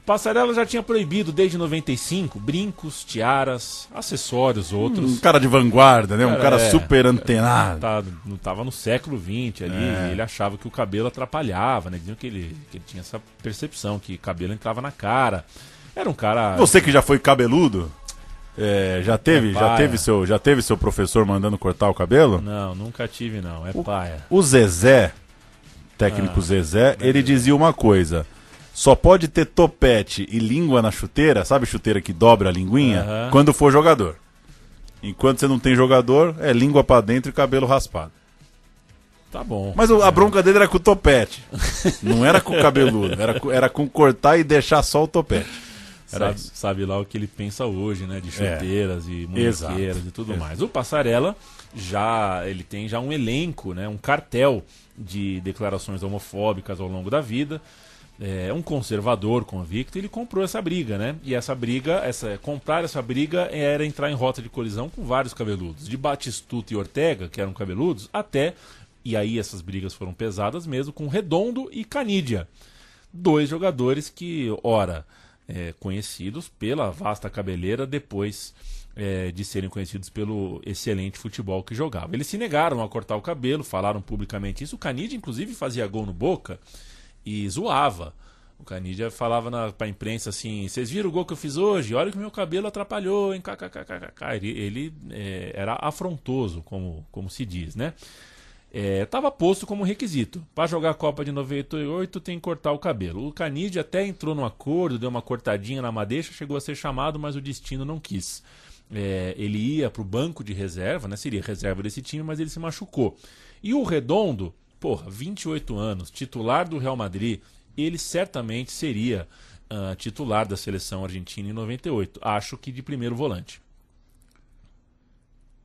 O Passarela já tinha proibido desde 95 brincos, tiaras, acessórios outros. Um cara de vanguarda, né? Um cara é, super antenado. Tá, não tava no século XX ali, É. ele achava que o cabelo atrapalhava, né? Diziam que ele, que ele tinha essa percepção, que cabelo entrava na cara. Era um cara. Você que já foi cabeludo, é, já teve, É já teve seu, já teve seu professor mandando cortar o cabelo? Não, nunca tive, não. É paia. O Zezé, técnico Ah, Zezé, ele dizia uma coisa: só pode ter topete e língua na chuteira, sabe chuteira que dobra a linguinha? Aham. Quando for jogador. Enquanto você não tem jogador, é língua pra dentro e cabelo raspado. Tá bom. Mas o- a bronca dele era com o topete. Não era com o cabeludo, era com, era com cortar e deixar só o topete. Sabe, sabe lá o que ele pensa hoje, né? De É. chuteiras e Exato. munhequeiras e tudo Exato. mais. O Passarela já ele tem já um elenco, né? Um cartel de declarações homofóbicas ao longo da vida. É um conservador convicto, ele comprou essa briga, né? E essa briga, essa comprar essa briga era entrar em rota de colisão com vários cabeludos, de Batistuta e Ortega, que eram cabeludos, até e aí essas brigas foram pesadas mesmo com Redondo e Canídia dois jogadores que, ora, é, conhecidos pela vasta cabeleira depois é, de serem conhecidos pelo excelente futebol que jogavam. Eles se negaram a cortar o cabelo, falaram publicamente isso. O Canidia, inclusive, fazia gol no Boca e zoava. O Canidia falava na, pra imprensa assim: vocês viram o gol que eu fiz hoje? Olha que meu cabelo atrapalhou, hein? KKKKK. Ele, ele é, era afrontoso, como, como se diz, né? estava posto como requisito. Para jogar a Copa de 98 tem que cortar o cabelo. O Canidia até entrou no acordo, deu uma cortadinha na madeixa, chegou a ser chamado, mas o destino não quis. É, ele ia para o banco de reserva, né? seria reserva desse time, mas ele se machucou. E o Redondo porra, 28 anos, titular do Real Madrid, ele certamente seria ah, titular da seleção argentina em 98. Acho que de primeiro volante.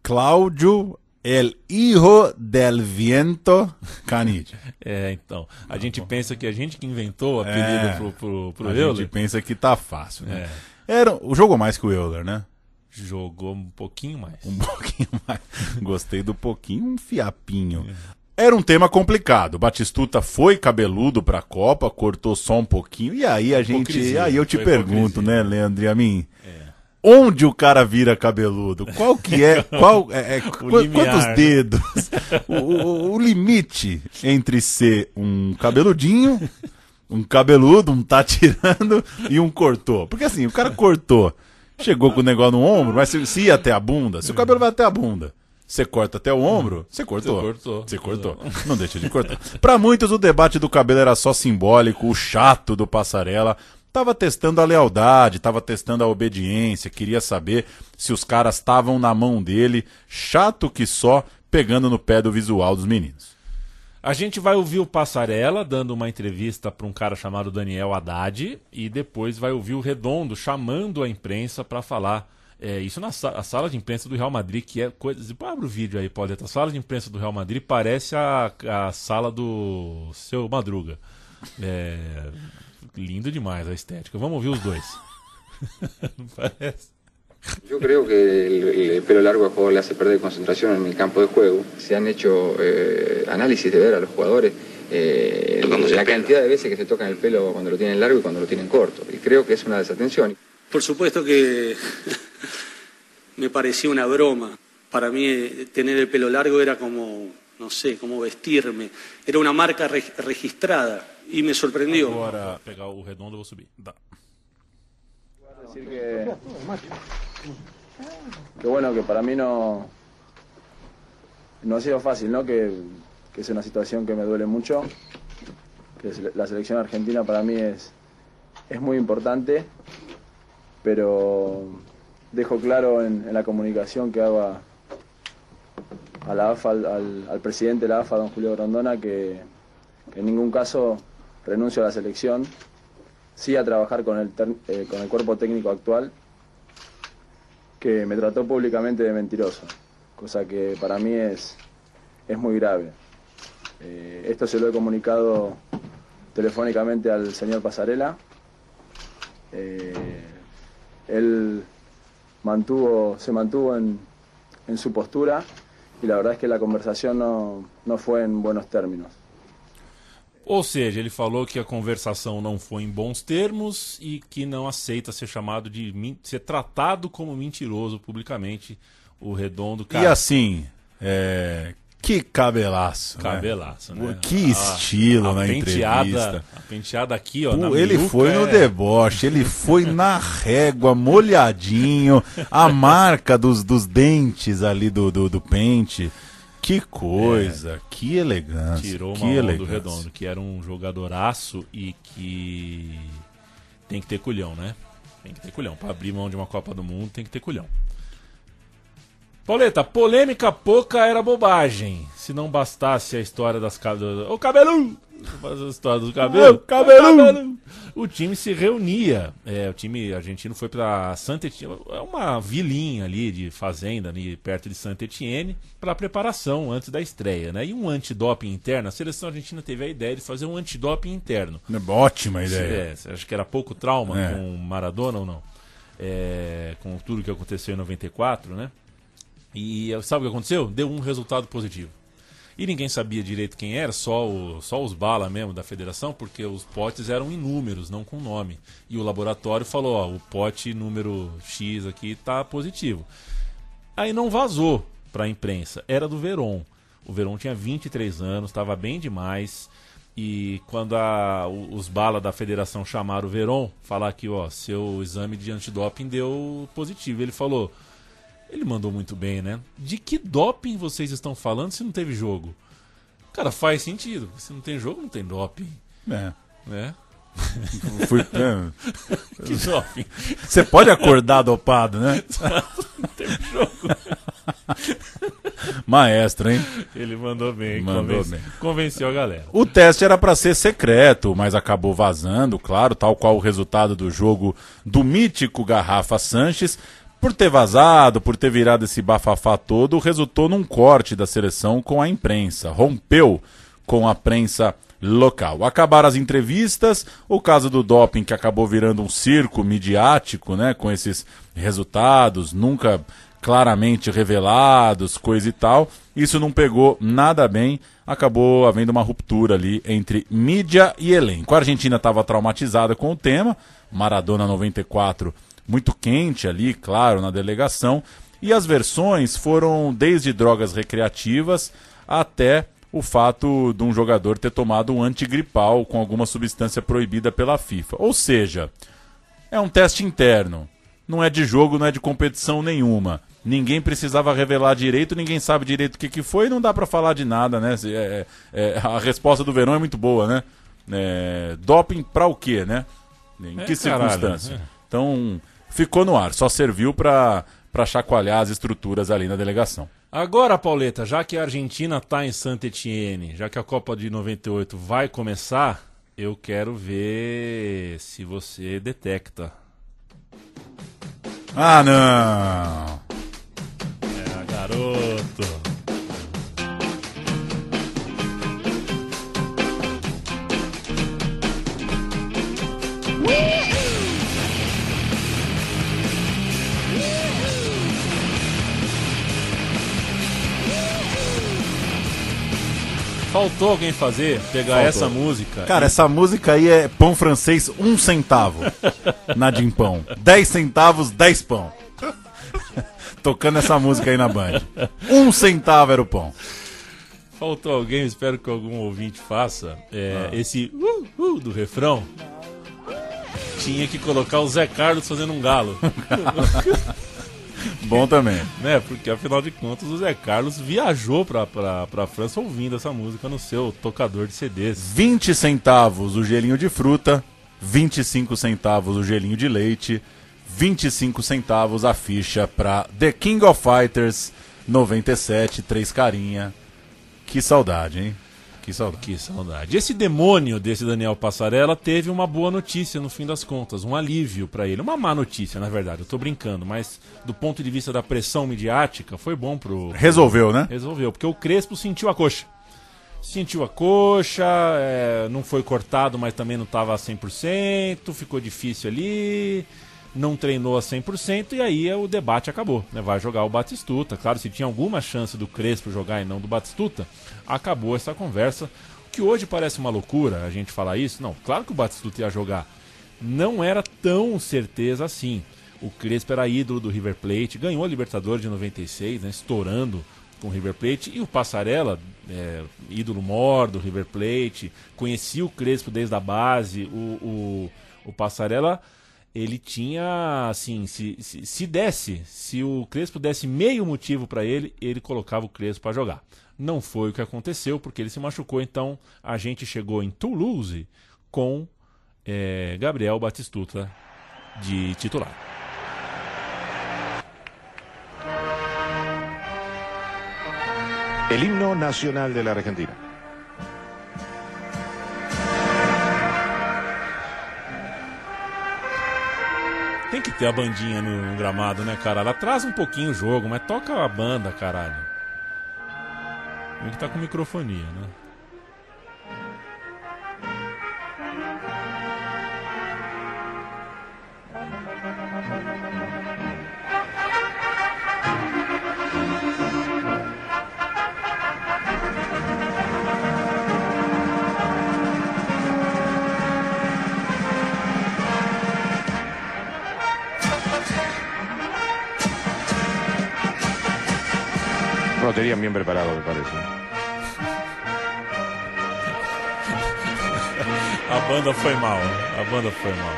Cláudio El Hijo del Viento Canidia. [laughs] É, então. A gente pensa que a gente que inventou o apelido É, pro, pro, pro a Euler. gente pensa que tá fácil, né? É. Era, jogou mais que o Euler, né? Jogou um pouquinho mais. Um [laughs] pouquinho mais. Gostei do pouquinho, um fiapinho. Era um tema complicado. Batistuta foi cabeludo pra Copa, cortou só um pouquinho. E aí a gente. Hipocrisia, Aí eu te pergunto, né, Leandro e a mim? Onde o cara vira cabeludo? Qual que é? [laughs] Qual, é, é, qu- limiar, quantos né? dedos? O, o- o limite entre ser um cabeludinho, um cabeludo, um tá tirando e um cortou. Porque assim, o cara cortou, chegou com o negócio no ombro, mas se, se ia até a bunda, se o cabelo vai até a bunda, você corta até o ombro, você cortou. Você cortou. Você cortou. Não deixa de cortar. Pra muitos, o debate do cabelo era só simbólico, o chato do passarela. Tava testando a lealdade, tava testando a obediência, queria saber se os caras estavam na mão dele, chato que só, pegando no pé do visual dos meninos. A gente vai ouvir o Passarela dando uma entrevista para um cara chamado Daniel Haddad e depois vai ouvir o Redondo chamando a imprensa para falar. É, isso na sa- a sala de imprensa do Real Madrid, que é coisa. Abre o vídeo aí, Pauleta. A sala de imprensa do Real Madrid parece a, a sala do seu Madruga. É, lindo demais a estética. Vamos ouvir os dois. [laughs] Não parece? Yo creo que el, el pelo largo al jugador le hace perder concentración en el campo de juego. Se han hecho eh, análisis de ver a los jugadores eh, la cantidad de veces que se tocan el pelo cuando lo tienen largo y cuando lo tienen corto. Y creo que es una desatención. Por supuesto que [laughs] me parecía una broma. Para mí eh, tener el pelo largo era como, no sé, como vestirme. Era una marca re- registrada y me sorprendió. Agora, pegar o Redondo, eu vou subir. Decir que, que bueno, que para mí no, no ha sido fácil, ¿no? Que, que es una situación que me duele mucho, que la selección argentina para mí es, es muy importante, pero dejo claro en, la comunicación que hago a, la AFA, al, presidente de la AFA, don Julio Grondona, que, en ningún caso renuncio a la selección, sí a trabajar con el, ter- eh, con el cuerpo técnico actual, que me trató públicamente de mentiroso, cosa que para mí es, es muy grave. Eh, esto se lo he comunicado telefónicamente al señor Pasarela. Eh, él mantuvo, se mantuvo en, en su postura y la verdad es que la conversación no, no fue en buenos términos. Ou seja, ele falou que a conversação não foi em bons termos e que não aceita ser chamado de ser tratado como mentiroso publicamente. O Redondo, cara. e assim, é, que cabelaço. né? Cabelaço, né? Que estilo a na penteada, entrevista. A penteada aqui, ó. Pô, ele foi no é- deboche, ele foi na régua, molhadinho, a [laughs] marca dos, dos dentes ali do, do, do pente. Que coisa, que elegância. Tirou uma mão do. Redondo, que era um jogadoraço e que tem que ter culhão, né? Tem que ter culhão. Pra abrir mão de uma Copa do Mundo, tem que ter culhão. Pauleta, polêmica pouca era bobagem. Se não bastasse a história das cabelos. Ô cabelo! A história do cabelo. Ô, cabelo! O time se reunia. É, o time argentino foi pra Santa Etienne. É uma vilinha ali de fazenda, ali perto de Santa Etienne, para preparação antes da estreia. Né? E um antidoping interno. A seleção argentina teve a ideia de fazer um antidoping interno. Ótima ideia. É, acha que era pouco trauma É. com Maradona ou não? É, com tudo que aconteceu em 94, né? E sabe o que aconteceu? Deu um resultado positivo. E ninguém sabia direito quem era, só, o- só os bala mesmo da federação, porque os potes eram em números, não com nome. E o laboratório falou, ó, o pote número X aqui tá positivo. Aí não vazou para a imprensa, era do Veron. O Veron tinha 23 anos, estava bem demais. E quando a- os bala da federação chamaram o Veron, falar que ó, seu exame de antidoping deu positivo. Ele falou: ele mandou muito bem, né? De que doping vocês estão falando se não teve jogo? Cara, faz sentido. Se não tem jogo, não tem doping. É. Né? Fui- é. [laughs] que doping. Você pode acordar dopado, né? [laughs] não teve jogo. Maestro, hein? Ele mandou bem, Mandou convence- bem. convenceu a galera. O teste era para ser secreto, mas acabou vazando, claro, tal qual o resultado do jogo do mítico Garrafa Sanches. Por ter vazado, por ter virado esse bafafá todo, resultou num corte da seleção com a imprensa. Rompeu com a prensa local. Acabaram as entrevistas, o caso do doping que acabou virando um circo midiático, né, com esses resultados nunca claramente revelados, coisa e tal. Isso não pegou nada bem, acabou havendo uma ruptura ali entre mídia e elenco. A Argentina estava traumatizada com o tema, Maradona 94 muito quente ali, claro, na delegação, e as versões foram desde drogas recreativas até o fato de um jogador ter tomado um antigripal com alguma substância proibida pela FIFA. Ou seja, é um teste interno. Não é de jogo, não é de competição nenhuma. Ninguém precisava revelar direito, ninguém sabe direito o que, que foi e não dá pra falar de nada, né? É, é, é, a resposta do Verão é muito boa, né? É, doping pra o quê, né? Em É, que caralho, circunstância? é. Então, ficou no ar, só serviu pra, pra chacoalhar as estruturas ali na delegação. Agora, Pauleta, já que a Argentina tá em Saint Etienne, já que a Copa de 98 vai começar, eu quero ver se você detecta. Ah, não! É, garoto. Faltou alguém fazer, pegar Faltou. essa música. Cara, e- essa música aí é pão francês, um centavo. [laughs] na Dimpão. Dez centavos, dez pão. Tocando essa música aí na Band. Um centavo era o pão. Faltou alguém, espero que algum ouvinte faça. é, Ah. Esse uh, uh do refrão. Tinha que colocar o Zé Carlos fazendo um galo. [laughs] [laughs] Bom também. né? Porque afinal de contas o Zé Carlos viajou pra, pra, pra França ouvindo essa música no seu tocador de CDs. 20 centavos o gelinho de fruta, 25 centavos o gelinho de leite, 25 centavos a ficha pra The King of Fighters 97, três carinha. Que saudade, hein? Que saudade. Que saudade. Esse demônio desse Daniel Passarella teve uma boa notícia no fim das contas, um alívio pra ele. Uma má notícia, na verdade, eu tô brincando, mas do ponto de vista da pressão midiática, foi bom pro. Resolveu, né? Resolveu, porque o Crespo sentiu a coxa. Sentiu a coxa, é, não foi cortado, mas também não estava a 100%, ficou difícil ali, não treinou a 100%, e aí é, o debate acabou. Né? Vai jogar o Batistuta. Claro, se tinha alguma chance do Crespo jogar e não do Batistuta, acabou essa conversa. O que hoje parece uma loucura a gente falar isso. Não, claro que o Batistuta ia jogar. Não era tão certeza assim. O Crespo era ídolo do River Plate, ganhou a Libertadores de 96, né, estourando com o River Plate. E o Passarella, é, ídolo mor do River Plate, conhecia o Crespo desde a base. O, o, o Passarella, ele tinha, assim, se, se, se desse, se o Crespo desse meio motivo para ele, ele colocava o Crespo para jogar. Não foi o que aconteceu, porque ele se machucou. Então a gente chegou em Toulouse com é, Gabriel Batistuta de titular. El himno nacional de la Argentina. Tem que ter a bandinha no, no gramado, né, cara? Ela atrasa um pouquinho o jogo, mas toca a banda, caralho. Tem que tá com microfonia, né? No tenían bien preparado, me parece. A banda foi mal, a banda foi mal.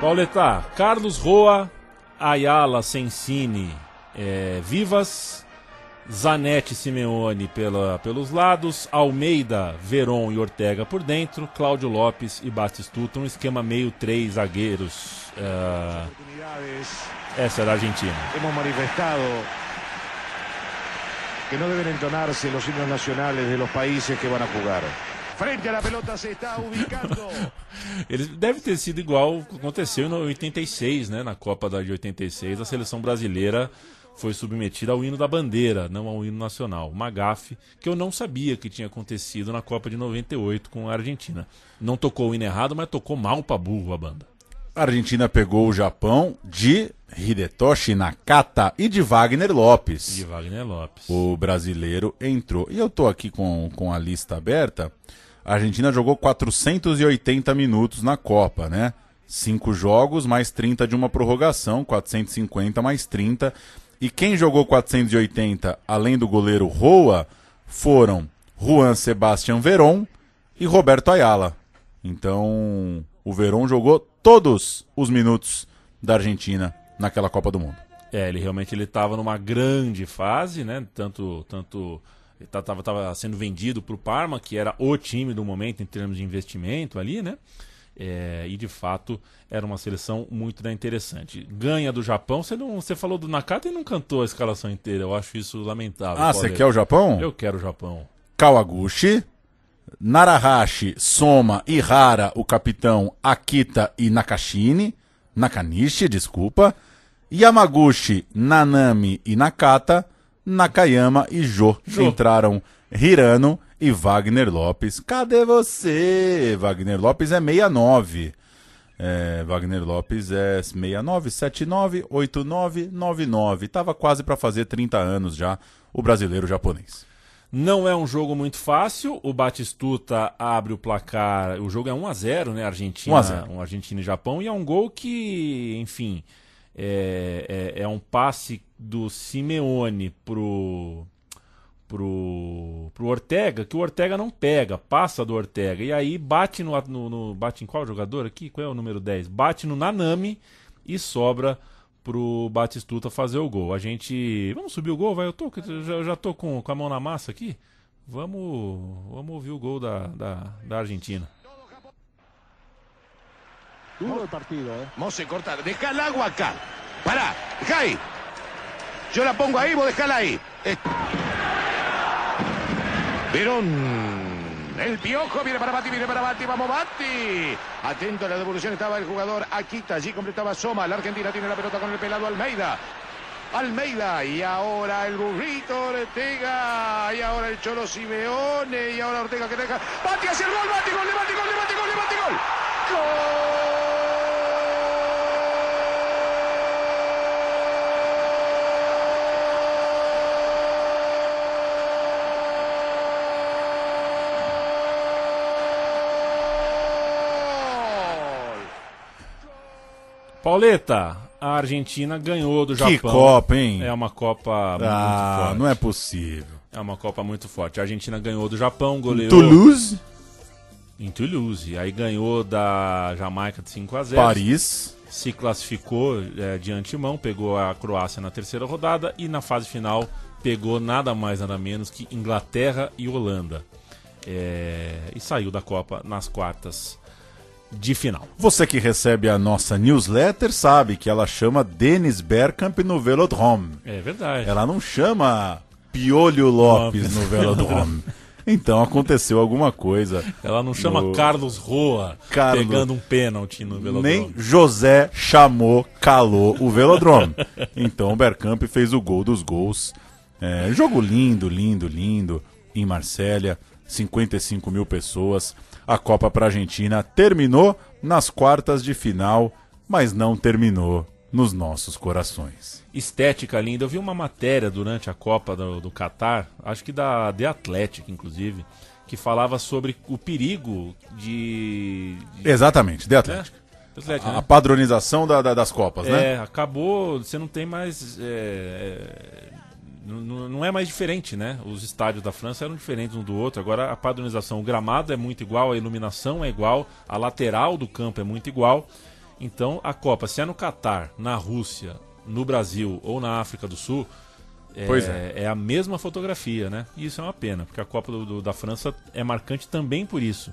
Pauleta, Carlos Roa, Ayala Sensini, é, Vivas Zanetti e Simeone pela, pelos lados, Almeida, Veron e Ortega por dentro, Cláudio Lopes e Batistuta, um esquema meio três zagueiros. eh, essa era a Argentina. Hemos manifestado que no deben entonarse los himnos nacionales de los países que van a jugar. Frente la pelota se está ubicando. [laughs] Ele deve ter sido igual aconteceu em 86, né? Na Copa da de 86, a seleção brasileira foi submetida ao hino da bandeira, não ao hino nacional. Uma gafe que eu não sabia que tinha acontecido na Copa de 98 com a Argentina. Não tocou o hino errado, mas tocou mal pra burro a banda. A Argentina pegou o Japão de Hidetoshi Nakata e de Wagner Lopes. De Wagner Lopes. O brasileiro entrou. E eu tô aqui com, com a lista aberta. A Argentina jogou 480 minutos na Copa, né? Cinco jogos, mais 30 de uma prorrogação, 450 mais 30. E quem jogou 480, além do goleiro Roa, foram Juan Sebastián Veron e Roberto Ayala. Então, o Veron jogou todos os minutos da Argentina naquela Copa do Mundo. É, ele realmente ele estava numa grande fase, né? Tanto, tanto ele estava tava sendo vendido para o Parma, que era o time do momento em termos de investimento ali, né? É, e de fato era uma seleção muito né, interessante. Ganha do Japão, você, não, você falou do Nakata e não cantou a escalação inteira. Eu acho isso lamentável. Ah, você quer o Japão? Eu quero o Japão. Kawaguchi, Narahashi, Soma, Ihara, o capitão Akita e Nakashine, Nakanishi, desculpa, Yamaguchi, Nanami e Nakata, Nakayama e Jo. Jo. Entraram Hirano e Wagner Lopes. Cadê você? Wagner Lopes é 69. É, Wagner Lopes é 69, 79, 89, 99. Tava quase para fazer 30 anos já, o brasileiro japonês. Não é um jogo muito fácil. O Batistuta abre o placar. O jogo é 1 a 0 né? Argentina, 1 a 0. um Argentina e Japão. E é um gol que, enfim, é, é, é um passe do Simeone pro, pro, pro Ortega, que o Ortega não pega, passa do Ortega. E aí bate no, no, no- Bate em qual jogador aqui? Qual é o número 10? Bate no Nanami e sobra pro Batistuta fazer o gol. A gente. Vamos subir o gol, vai. Eu, tô, eu já, eu já tô com, com a mão na massa aqui. Vamos, vamos ouvir o gol da, da, da Argentina. Duro el partido, ¿eh? Mose, corta. Deja el agua acá. Pará, deja ahí. Yo la pongo ahí, vos dejala ahí. Eh. Verón. El piojo viene para Bati, viene para Bati, vamos Bati. Atento a la devolución estaba el jugador Akita, allí completaba Soma. La Argentina tiene la pelota con el pelado Almeida. Almeida y ahora el burrito Ortega y ahora el Cholo Simeone y ahora Ortega que deja. Bati hacia el gol, Bati, gol, Bati, gol, Bati, gol, Bati, gol. Pauleta, a Argentina ganhou do Que Japão. Copa, hein? É uma Copa muito Ah, forte. não é possível. É uma Copa muito forte. A Argentina ganhou do Japão, goleou. Toulouse, Em Toulouse. Aí ganhou da Jamaica de 5 a 0 Paris. Se classificou é, de antemão, pegou a Croácia na terceira rodada e na fase final pegou nada mais nada menos que Inglaterra e Holanda. É, e saiu da Copa nas quartas de final. Você que recebe a nossa newsletter sabe que ela chama Denis Bergkamp no Velodrome. É verdade. Ela não chama Piolho Lopes Lopes. no Velodrome. [laughs] Então aconteceu alguma coisa. Ela não chama no- Carlos Roa Carlos- pegando um pênalti no velodrome. Nem José chamou, calou o Velodrome. [laughs] Então o Bergkamp fez o gol dos gols. É, jogo lindo, lindo, lindo. Em Marsella, 55 mil pessoas. A Copa para a Argentina terminou nas quartas de final, mas não terminou nos nossos corações. estética linda. Eu vi uma matéria durante a Copa do, do Catar, acho que da The Athletic, inclusive, que falava sobre o perigo de. de- Exatamente, de Atlético. É, Atlético, A, né? a padronização da- da- das Copas, né? É, acabou. Você não tem mais. é, não é mais diferente, né? Os estádios da França eram diferentes um do outro. Agora a padronização, o gramado é muito igual, a iluminação é igual, a lateral do campo é muito igual. Então a Copa, se é no Catar, na Rússia, no Brasil ou na África do Sul, É, é. é a mesma fotografia, né? E isso é uma pena, porque a Copa do- do- da França é marcante também por isso.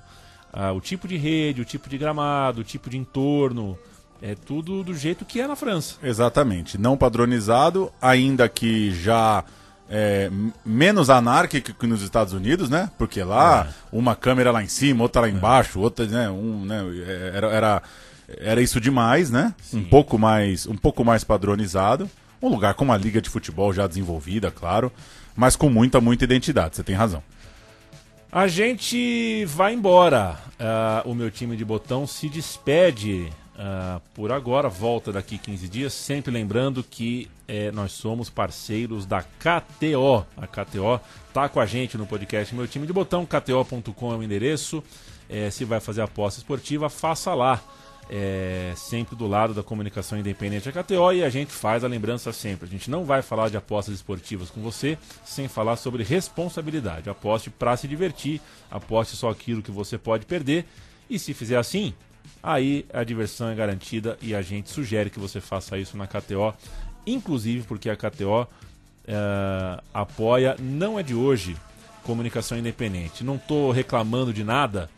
Ah, o tipo de rede, o tipo de gramado, o tipo de entorno, é tudo do jeito que é na França. Exatamente. Não padronizado, ainda que já é, menos anárquico que nos Estados Unidos, né? Porque lá, uma câmera lá em cima, outra lá embaixo, outra, né? Um, né? é, Era, era, era isso demais, né? Um pouco mais, um pouco mais padronizado. Um lugar com uma liga de futebol já desenvolvida, claro, mas com muita, muita identidade. Você tem razão. A gente vai embora. Ah, o meu time de botão se despede ah, por agora, volta daqui 15 dias. Sempre lembrando que eh, nós somos parceiros da KTO. A KTO tá com a gente no podcast Meu Time de Botão. KTO.com é o endereço. Eh, se vai fazer aposta esportiva, faça lá. É, sempre do lado da comunicação independente da KTO e a gente faz a lembrança sempre. A gente não vai falar de apostas esportivas com você sem falar sobre responsabilidade. Aposte para se divertir, aposte só aquilo que você pode perder e se fizer assim, aí a diversão é garantida e a gente sugere que você faça isso na KTO, inclusive porque a KTO é, apoia, não é de hoje, comunicação independente. Não estou reclamando de nada,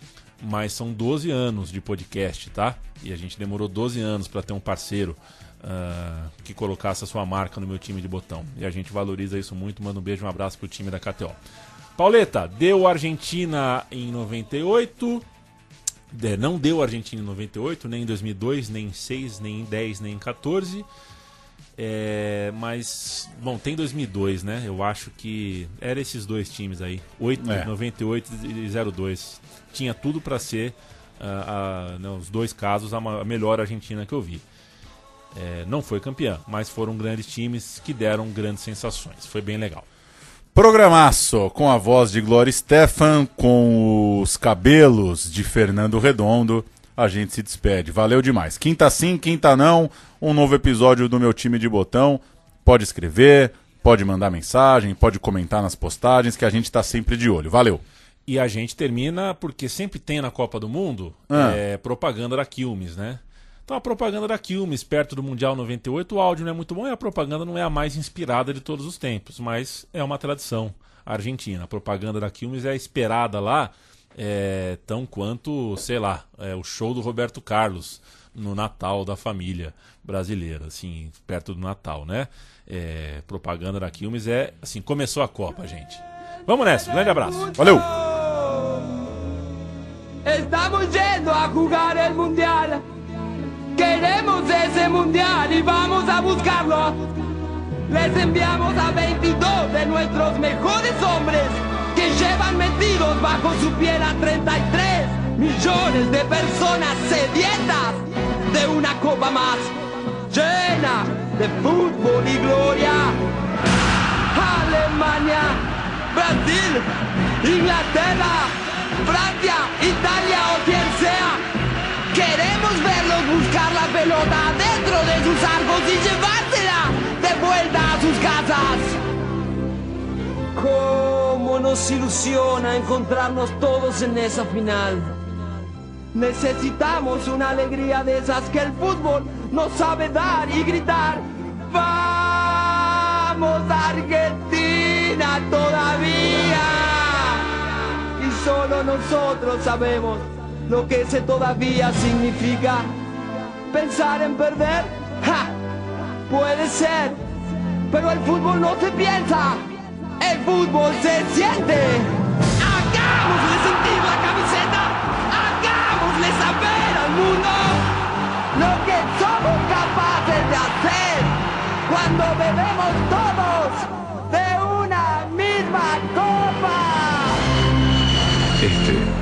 mas são 12 anos de podcast, tá? E a gente demorou 12 anos para ter um parceiro ah, que colocasse a sua marca no meu time de botão. E a gente valoriza isso muito. Manda um beijo, um abraço pro time da KTO. Pauleta, deu Argentina em 98. É, não deu Argentina em 98, nem em 2002, nem em 6, nem em 10, nem em 14. É, mas, bom, tem 2002, né? Eu acho que era esses dois times aí, 8, É. 98 e 02. Tinha tudo para ser, ah, ah, né, os dois casos, a, a melhor Argentina que eu vi. É, não foi campeã, mas foram grandes times que deram grandes sensações. Foi bem legal. Programaço com a voz de Glória Stefan, com os cabelos de Fernando Redondo. A gente se despede. Valeu demais. Quinta sim, quinta não. Um novo episódio do meu time de botão. Pode escrever, pode mandar mensagem, pode comentar nas postagens que a gente tá sempre de olho. Valeu. E a gente termina porque sempre tem na Copa do Mundo Ah. é, propaganda da Quilmes, né? Então a propaganda da Quilmes, perto do Mundial 98, o áudio não é muito bom e a propaganda não é a mais inspirada de todos os tempos, mas é uma tradição argentina. A propaganda da Quilmes é esperada lá é, tão quanto, sei lá, é, o show do Roberto Carlos no Natal da família brasileira, assim, perto do Natal, né? É, propaganda da Quilmes é, assim, começou a Copa, gente. Vamos nessa, um grande abraço. Valeu! Estamos yendo a mundial. Queremos ese mundial y vamos a buscarlo. Les enviamos a 22 de nuestros mejores hombres que llevan metidos bajo su piel a 33 millones de personas sedientas de una copa más llena de fútbol y gloria. Alemania, Brasil, Inglaterra, Francia, Italia o quien sea. Queremos verlos buscar la pelota dentro de sus arcos y llevársela de vuelta a sus casas. Cómo nos ilusiona encontrarnos todos en esa final. Necesitamos una alegría de esas que el fútbol nos sabe dar y gritar. ¡Vamos Argentina todavía! Y solo nosotros sabemos lo que ese todavía significa. Pensar en perder, ¡ja! Puede ser, pero el fútbol no se piensa, el fútbol se siente. Hagámosle sentir la camiseta, hagámosle saber al mundo lo que somos capaces de hacer cuando bebemos todos